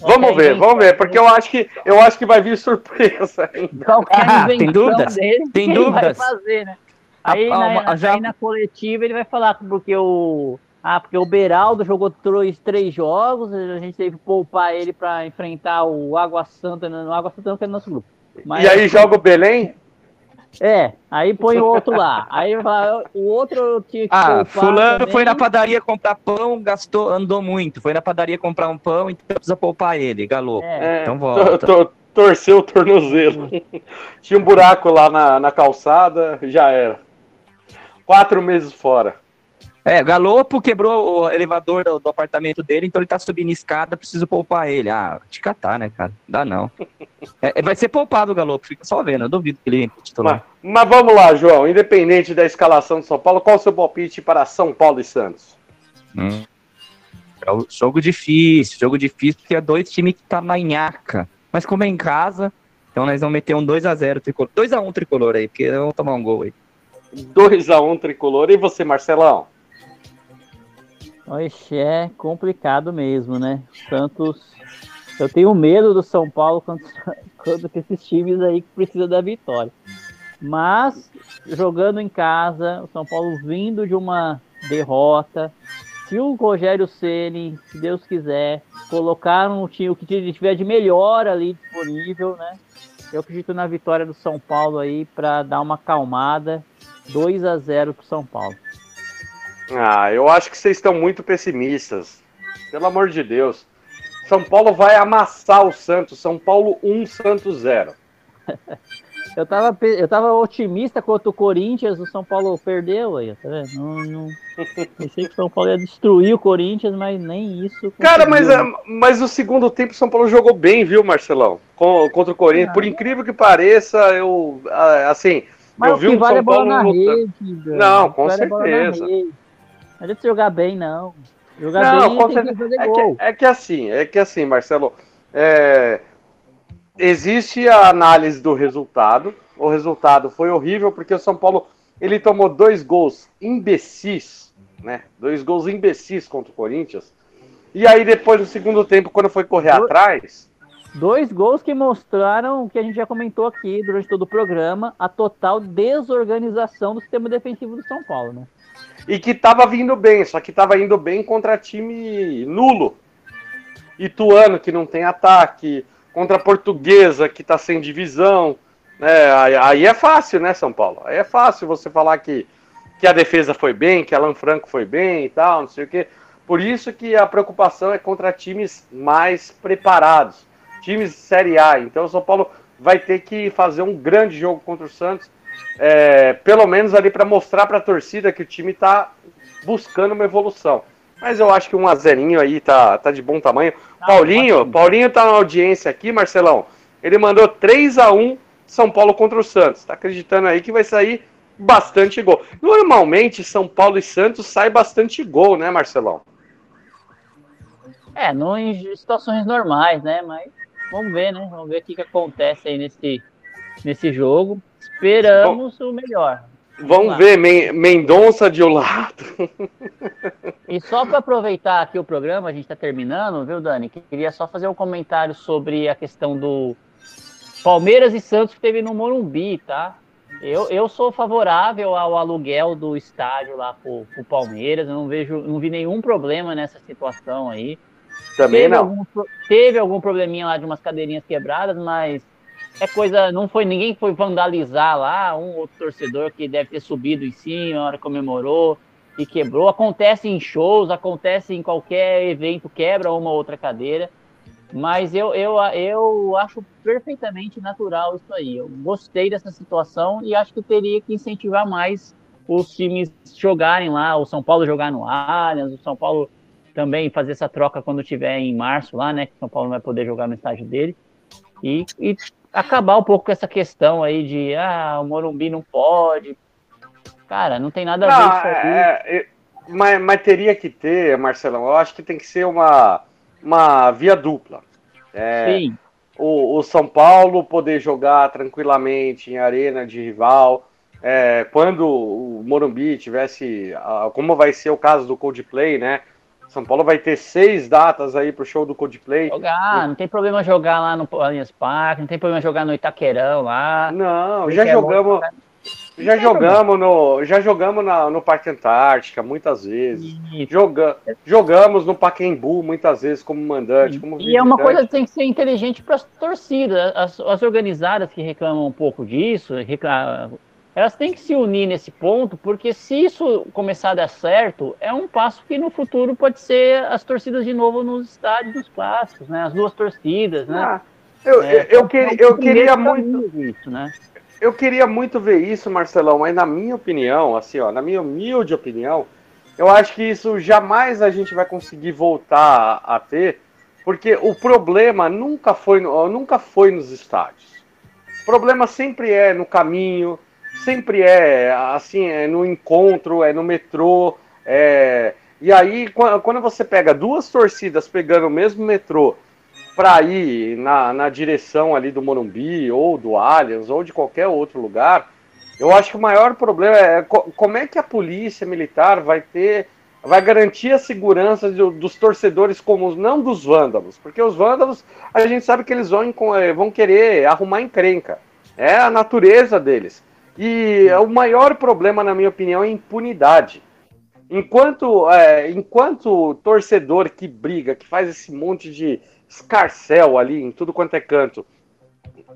Vamos ver, vamos ver, porque eu acho que eu acho que vai vir surpresa. Qualquer Ah, tem dúvidas? Dele, Tem ele dúvidas? Vai fazer, né? Aí, Ah, na, uma- já- aí na coletiva ele vai falar porque o ah, porque o Beraldo jogou três, três jogos, a gente teve que poupar ele para enfrentar o Água Santa, no Água Santa não que é do nosso grupo. Mas- E aí joga o Belém? É, aí põe o outro lá. Aí o outro eu tinha que Ah, fulano também. foi na padaria comprar pão, gastou, andou muito. Foi na padaria comprar um pão, então precisa poupar ele, galô. É, É, Então to- volta. to- torceu o tornozelo. Tinha um buraco lá na, na calçada, já era. Quatro meses fora. É, Galopo quebrou o elevador do, do apartamento dele, então ele tá subindo escada, preciso poupar ele. Ah, te catar, né, cara? Dá não. É, é, vai ser poupado o Galopo, fica só vendo. Eu duvido que ele entre titular. Mas, mas vamos lá, João. Independente da escalação de São Paulo, qual o seu palpite para São Paulo e Santos? Hum. É um jogo difícil, jogo difícil, porque é dois times que tá na nhaca. Mas como é em casa, então nós vamos meter um 2x0 tricolor. 2x1 tricolor aí, porque vamos tomar um gol aí. 2x1 tricolor. E você, Marcelão? Oxe, é complicado mesmo, né? Santos. Eu tenho medo do São Paulo quando, [laughs] quando com esses times aí que precisam da vitória. Mas, jogando em casa, o São Paulo vindo de uma derrota. Se o Rogério Ceni, se Deus quiser, colocar um time, o que tiver de melhor ali disponível, né? Eu acredito na vitória do São Paulo aí para dar uma acalmada. 2 a 0 pro São Paulo. Ah, eu acho que vocês estão muito pessimistas. Pelo amor de Deus. São Paulo vai amassar o Santos. São Paulo 1, Santos 0. [laughs] Eu tava, eu tava otimista contra o Corinthians, o São Paulo perdeu aí, tá vendo? Não, não... Pensei que o São Paulo ia destruir o Corinthians, mas nem isso. Cara, mas, conseguiu. ah, mas no segundo tempo o São Paulo jogou bem, viu, Marcelão? Contra o Corinthians. Ah, Por incrível que pareça, eu. ah, Assim, Mas eu o vi um vale é São Paulo na lutando. rede. Não, O com é Não adianta jogar bem, não. Jogar Não, bem tem que fazer É gol. que, é que assim, é que assim, Marcelo, é, existe a análise do resultado. O resultado foi horrível porque o São Paulo ele tomou dois gols imbecis, né? Dois gols imbecis contra o Corinthians. E aí depois no segundo tempo, quando foi correr Do- atrás, Dois gols que mostraram o que a gente já comentou aqui durante todo o programa, a total desorganização do sistema defensivo do São Paulo, né? E que tava vindo bem, só que tava indo bem contra time nulo. Ituano, que não tem ataque, contra Portuguesa, que tá sem divisão. aí, aí é fácil, né, São Paulo? Aí é fácil você falar que, que a defesa foi bem, que Alan Franco foi bem e tal, não sei o quê. Por isso que a preocupação é contra times mais preparados, times de Série A. Então o São Paulo vai ter que fazer um grande jogo contra o Santos, é, pelo menos ali para mostrar para a torcida que o time está buscando uma evolução. Mas eu acho que um azerinho aí tá, tá de bom tamanho. Paulinho, ótimo. Paulinho tá na audiência aqui, Marcelão. Ele mandou 3 a 1 São Paulo contra o Santos. Tá acreditando aí que vai sair bastante gol. Normalmente São Paulo e Santos sai bastante gol, né, Marcelão? É, não em situações normais, né? Mas vamos ver, né? Vamos ver o que, que acontece aí nesse, nesse jogo. Esperamos o melhor. Vamos ver, Men Mendonça de um lado. E só para aproveitar aqui o programa, a gente está terminando, viu, Dani? Queria só fazer um comentário sobre a questão do Palmeiras e Santos que teve no Morumbi, tá? Eu, eu sou favorável ao aluguel do estádio lá pro, pro Palmeiras. Eu não vejo, não vi nenhum problema nessa situação aí. Também teve não. Algum, teve algum probleminha lá de umas cadeirinhas quebradas, mas é coisa. Não foi ninguém foi vandalizar lá. Um outro torcedor que deve ter subido em cima, na hora comemorou e quebrou. Acontece em shows, acontece em qualquer evento, quebra uma outra cadeira. Mas eu, eu, eu acho perfeitamente natural isso aí. Eu gostei dessa situação e acho que teria que incentivar mais os times jogarem lá, o São Paulo jogar no Allianz, o São Paulo também fazer essa troca quando tiver em março lá, né? Que o São Paulo não vai poder jogar no estádio dele. E, e acabar um pouco com essa questão aí de ah, o Morumbi não pode. Cara, não tem nada a ver Não, isso é, é, mas, mas teria que ter, Marcelão, eu acho que tem que ser uma, uma via dupla. É, Sim, o, o São Paulo poder jogar tranquilamente em arena de rival. É, quando o Morumbi tivesse, ah, como vai ser o caso do Coldplay, né? São Paulo vai ter seis datas aí pro show do Coldplay. jogar, não tem problema jogar lá no Allianz Parque, não tem problema jogar no Itaquerão lá. Não, já é jogamos, já tem jogamos no, já jogamos na- no Parque Antártica muitas vezes. Joga, jogamos no Paquembu muitas vezes como mandante, como E é uma coisa que tem que ser inteligente para as torcidas. As, as organizadas que reclamam um pouco disso, recla- elas têm que se unir nesse ponto, porque se isso começar a dar certo, é um passo que no futuro pode ser as torcidas de novo nos estádios dos clássicos, né? As duas torcidas, né? Ah, eu, É, eu, é queria, eu queria muito, caminho Isso, né? eu queria muito ver isso, Marcelão, mas na minha opinião, assim, ó, na minha humilde opinião, eu acho que isso jamais a gente vai conseguir voltar a, ter, porque o problema nunca foi, nunca foi nos estádios. O problema sempre é no caminho, sempre é assim, é no encontro, é no metrô, é... e aí qua- quando você pega duas torcidas pegando o mesmo metrô para ir na, na direção ali do Morumbi ou do Allianz ou de qualquer outro lugar, eu acho que o maior problema é co- como é que a polícia militar vai ter, vai garantir a segurança do- dos torcedores comuns, não dos vândalos, porque os vândalos a gente sabe que eles vão, eh, vão querer arrumar encrenca, é a natureza deles. E o maior problema, na minha opinião, é a impunidade. Enquanto, é, enquanto torcedor que briga, que faz esse monte de escarcel ali em tudo quanto é canto,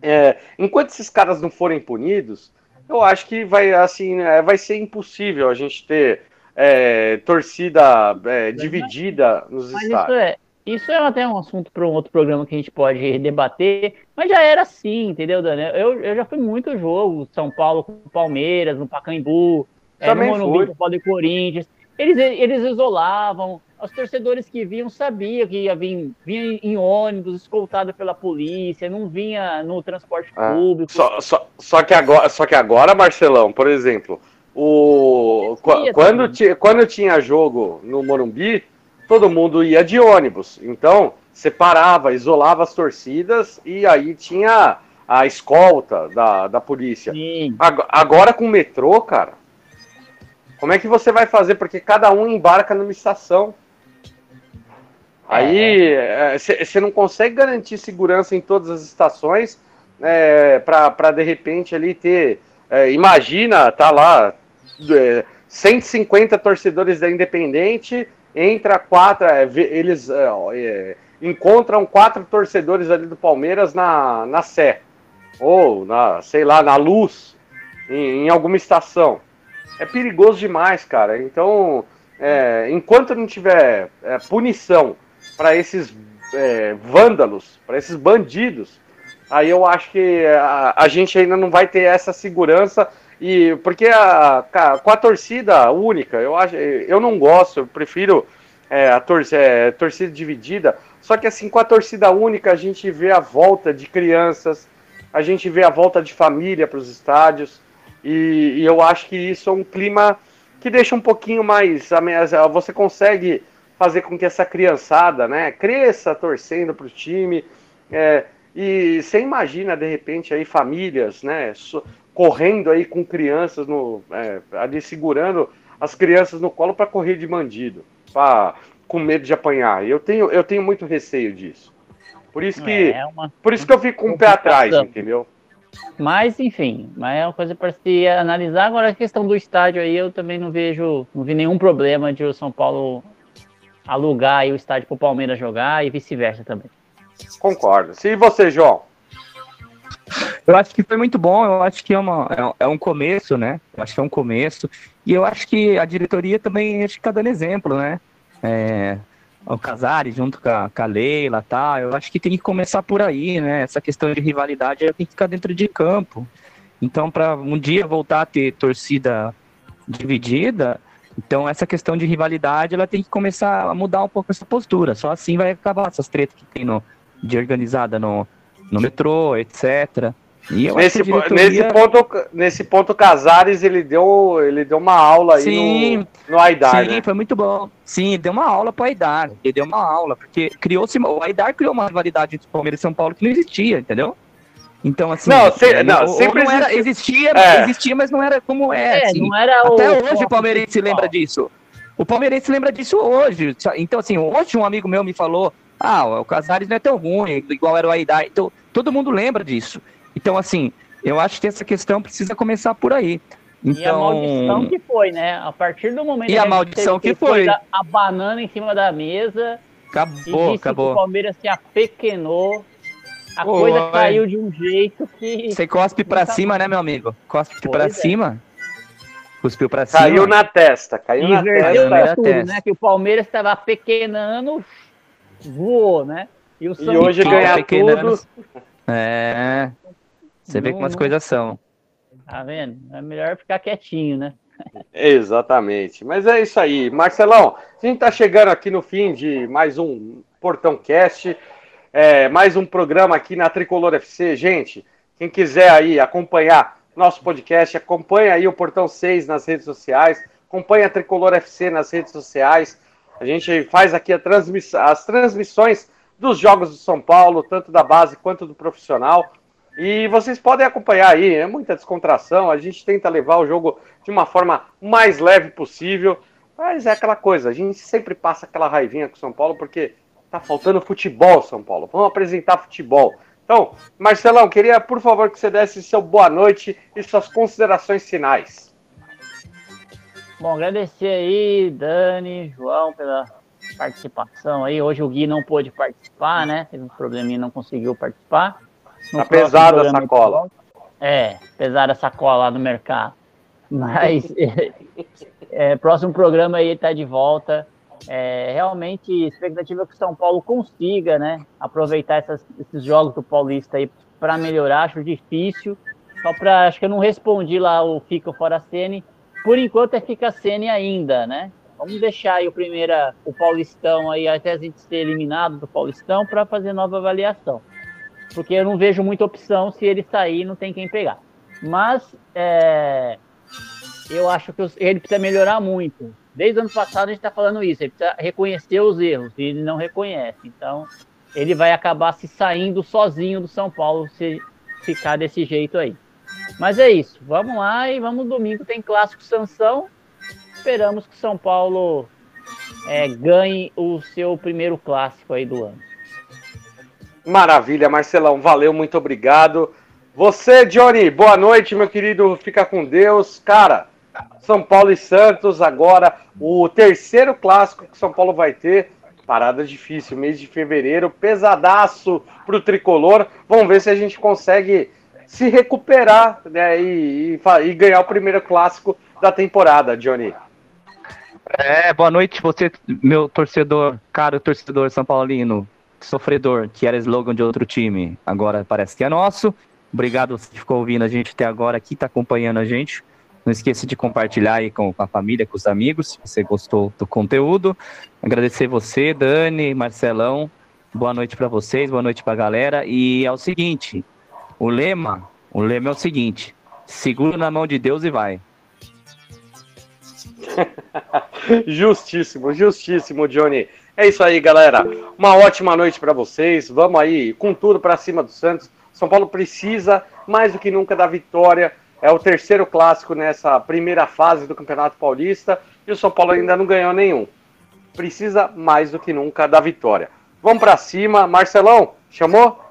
é, enquanto esses caras não forem punidos, eu acho que vai assim, é, vai ser impossível a gente ter é, torcida é, dividida nos Mas isso estádios. é, isso é até um assunto para um outro programa que a gente pode debater, mas já era assim, entendeu, Daniel? Eu, eu já fui muito jogo, São Paulo com Palmeiras, no Pacaembu, é, no Morumbi com Paulo e Corinthians. Eles, eles isolavam, os torcedores que vinham sabiam que ia vir, vinha em ônibus, escoltado pela polícia, não vinha no transporte Ah, público. Só, só, só, que agora, só que agora, Marcelão, por exemplo, o, quando, quando tinha jogo no Morumbi, todo mundo ia de ônibus. Então, separava, isolava as torcidas e aí tinha a escolta da, da polícia. Sim. Ag- Agora com o metrô, cara, como é que você vai fazer? Porque cada um embarca numa estação. Aí você não consegue garantir segurança em todas as estações é, para de repente ali ter. é, imagina, tá lá é, 150 torcedores da Independente, entra quatro, é, eles é, é, encontram quatro torcedores ali do Palmeiras na, na Sé, ou na, sei lá, na Luz, em, em alguma estação. É perigoso demais, cara. Então, é, enquanto não tiver é, punição para esses é, vândalos, para esses bandidos, aí eu acho que a, a gente ainda não vai ter essa segurança e porque a, com a torcida única, eu acho, eu não gosto, eu prefiro é, a tor é, torcida dividida. Só que assim, com a torcida única, a gente vê a volta de crianças, a gente vê a volta de família para os estádios. E, e eu acho que isso é um clima que deixa um pouquinho mais. Você consegue fazer com que essa criançada né, cresça torcendo para o time. é, e você imagina, de repente, aí famílias né, correndo aí com crianças no, é, ali segurando as crianças no colo para correr de bandido, pra, com medo de apanhar. Eu tenho, eu tenho muito receio disso. Por isso que, É uma, por isso que eu fico com o pé atrás, entendeu? Mas, enfim, mas é uma coisa para se analisar. Agora, a questão do estádio aí, eu também não vejo, não vi nenhum problema de o São Paulo alugar aí o estádio para o Palmeiras jogar e vice-versa também. Concordo. E você, João? Eu acho que foi muito bom, eu acho que é, uma, é, é, um começo, né? Eu acho que é um começo. E eu acho que a diretoria também acho que tá dando exemplo, né? É, o Casares junto com a, com a Leila tá? Eu acho que tem que começar por aí, né? Essa questão de rivalidade tem que ficar dentro de campo. Então, para um dia voltar a ter torcida dividida, então essa questão de rivalidade ela tem que começar a mudar um pouco essa postura. Só assim vai acabar essas tretas que tem no, de organizada no, no metrô, etc. E eu nesse, diretoria... nesse ponto, nesse ponto Casares ele deu, ele deu uma aula sim, aí no, no Aidar. Sim, né? foi muito bom. Sim, deu uma aula para o Aidar. Ele deu uma aula porque criou-se o Aidar criou uma rivalidade entre Palmeiras e São Paulo que não existia, entendeu? Então, assim. Não, se, não sempre não era, existia, é. existia, mas não era como é. é assim. não era Até o, hoje o Palmeirense lembra disso. O Palmeirense lembra disso hoje. Então, assim, hoje um amigo meu me falou: ah, o Casares não é tão ruim, igual era o Aidar. Então, todo mundo lembra disso. Então, assim, eu acho que essa questão precisa começar por aí. Então... E a então, maldição que foi, né? A partir do momento e que a maldição que foi a banana em cima da mesa, acabou, acabou. o Palmeiras se apequenou, a coisa caiu de um jeito que você cospe para cima, né, meu amigo? Cospe para é. cima. Cuspiu para cima. Caiu na testa, caiu na testa. Na tudo, testa. né? Que o Palmeiras estava pequenando, voou, né? E, o e hoje ganhar tudo. É. Você vê como as coisas são. Tá vendo? É melhor ficar quietinho, né? Exatamente. Mas é isso aí. Marcelão, a gente está chegando aqui no fim de mais um Portão Cast, é, mais um programa aqui na Tricolor FC. Gente, quem quiser aí acompanhar nosso podcast, acompanha aí o Portão 6 nas redes sociais, acompanha a Tricolor FC nas redes sociais. A gente faz aqui transmiss as transmissões dos jogos do São Paulo, tanto da base quanto do profissional. E vocês podem acompanhar aí, é muita descontração. A gente tenta levar o jogo de uma forma mais leve possível. Mas é aquela coisa, a gente sempre passa aquela raivinha com o São Paulo porque tá faltando futebol, São Paulo. Vamos apresentar futebol. Então, Marcelão, queria por favor que você desse seu boa noite e suas considerações finais. Bom, agradecer aí, Dani, João, pela participação aí. Hoje o Gui não pôde participar, né? Teve um probleminha e não conseguiu participar. Tá pesada a sacola. É, pesada a sacola lá no mercado. Mas [laughs] é, próximo programa aí tá de volta. É, realmente, expectativa é que o São Paulo consiga, né, aproveitar essas, esses jogos do Paulista aí para melhorar. Acho difícil. Só para, acho que eu não respondi lá o Fica fora Sene. Por enquanto é Fica Sene ainda, né? Vamos deixar aí o primeiro, o Paulistão aí até a gente ser eliminado do Paulistão para fazer nova avaliação porque eu não vejo muita opção se ele sair, não tem quem pegar. Mas é, eu acho que ele precisa melhorar muito. Desde o ano passado a gente está falando isso, ele precisa reconhecer os erros, e ele não reconhece. Então, ele vai acabar se saindo sozinho do São Paulo se ficar desse jeito aí. Mas é isso, vamos lá e vamos domingo, tem clássico Sansão. Esperamos que São Paulo é, ganhe o seu primeiro clássico aí do ano. Maravilha, Marcelão, valeu, muito obrigado. Você, Johnny, boa noite, meu querido, fica com Deus. Cara, São Paulo e Santos agora, o terceiro clássico que São Paulo vai ter. Parada difícil, mês de fevereiro, pesadaço pro tricolor. Vamos ver se a gente consegue se recuperar né, e, e, e ganhar o primeiro clássico da temporada, Johnny. É, boa noite, você, meu torcedor, caro torcedor São Paulino sofredor, que era slogan de outro time, agora parece que é nosso. Obrigado você que ficou ouvindo a gente até agora aqui, está acompanhando a gente. Não esqueça de compartilhar aí com, a família, com os amigos, se você gostou do conteúdo. Agradecer você, Dani, Marcelão. Boa noite para vocês, boa noite para a galera. E é o seguinte, o lema, o lema é o seguinte: segura na mão de Deus e vai. [laughs] justíssimo, justíssimo, Johnny. É isso aí, galera. Uma ótima noite para vocês. Vamos aí com tudo para cima do Santos. São Paulo precisa mais do que nunca da vitória. É o terceiro clássico nessa primeira fase do Campeonato Paulista e o São Paulo ainda não ganhou nenhum. Precisa mais do que nunca da vitória. Vamos para cima, Marcelão, chamou?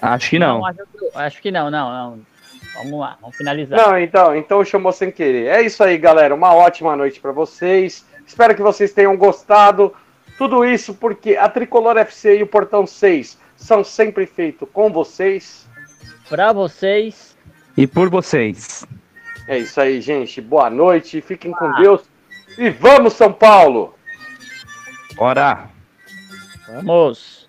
Acho que não. Não, acho, acho que não, não, não. Vamos lá, vamos finalizar. Não, então, então chamou sem querer. É isso aí, galera. Uma ótima noite para vocês. Espero que vocês tenham gostado. Tudo isso porque a Tricolor FC e o Portão 6 são sempre feitos com vocês. Pra vocês. E por vocês. É isso aí, gente. Boa noite. Fiquem com Deus. E vamos, São Paulo! Ora! Vamos!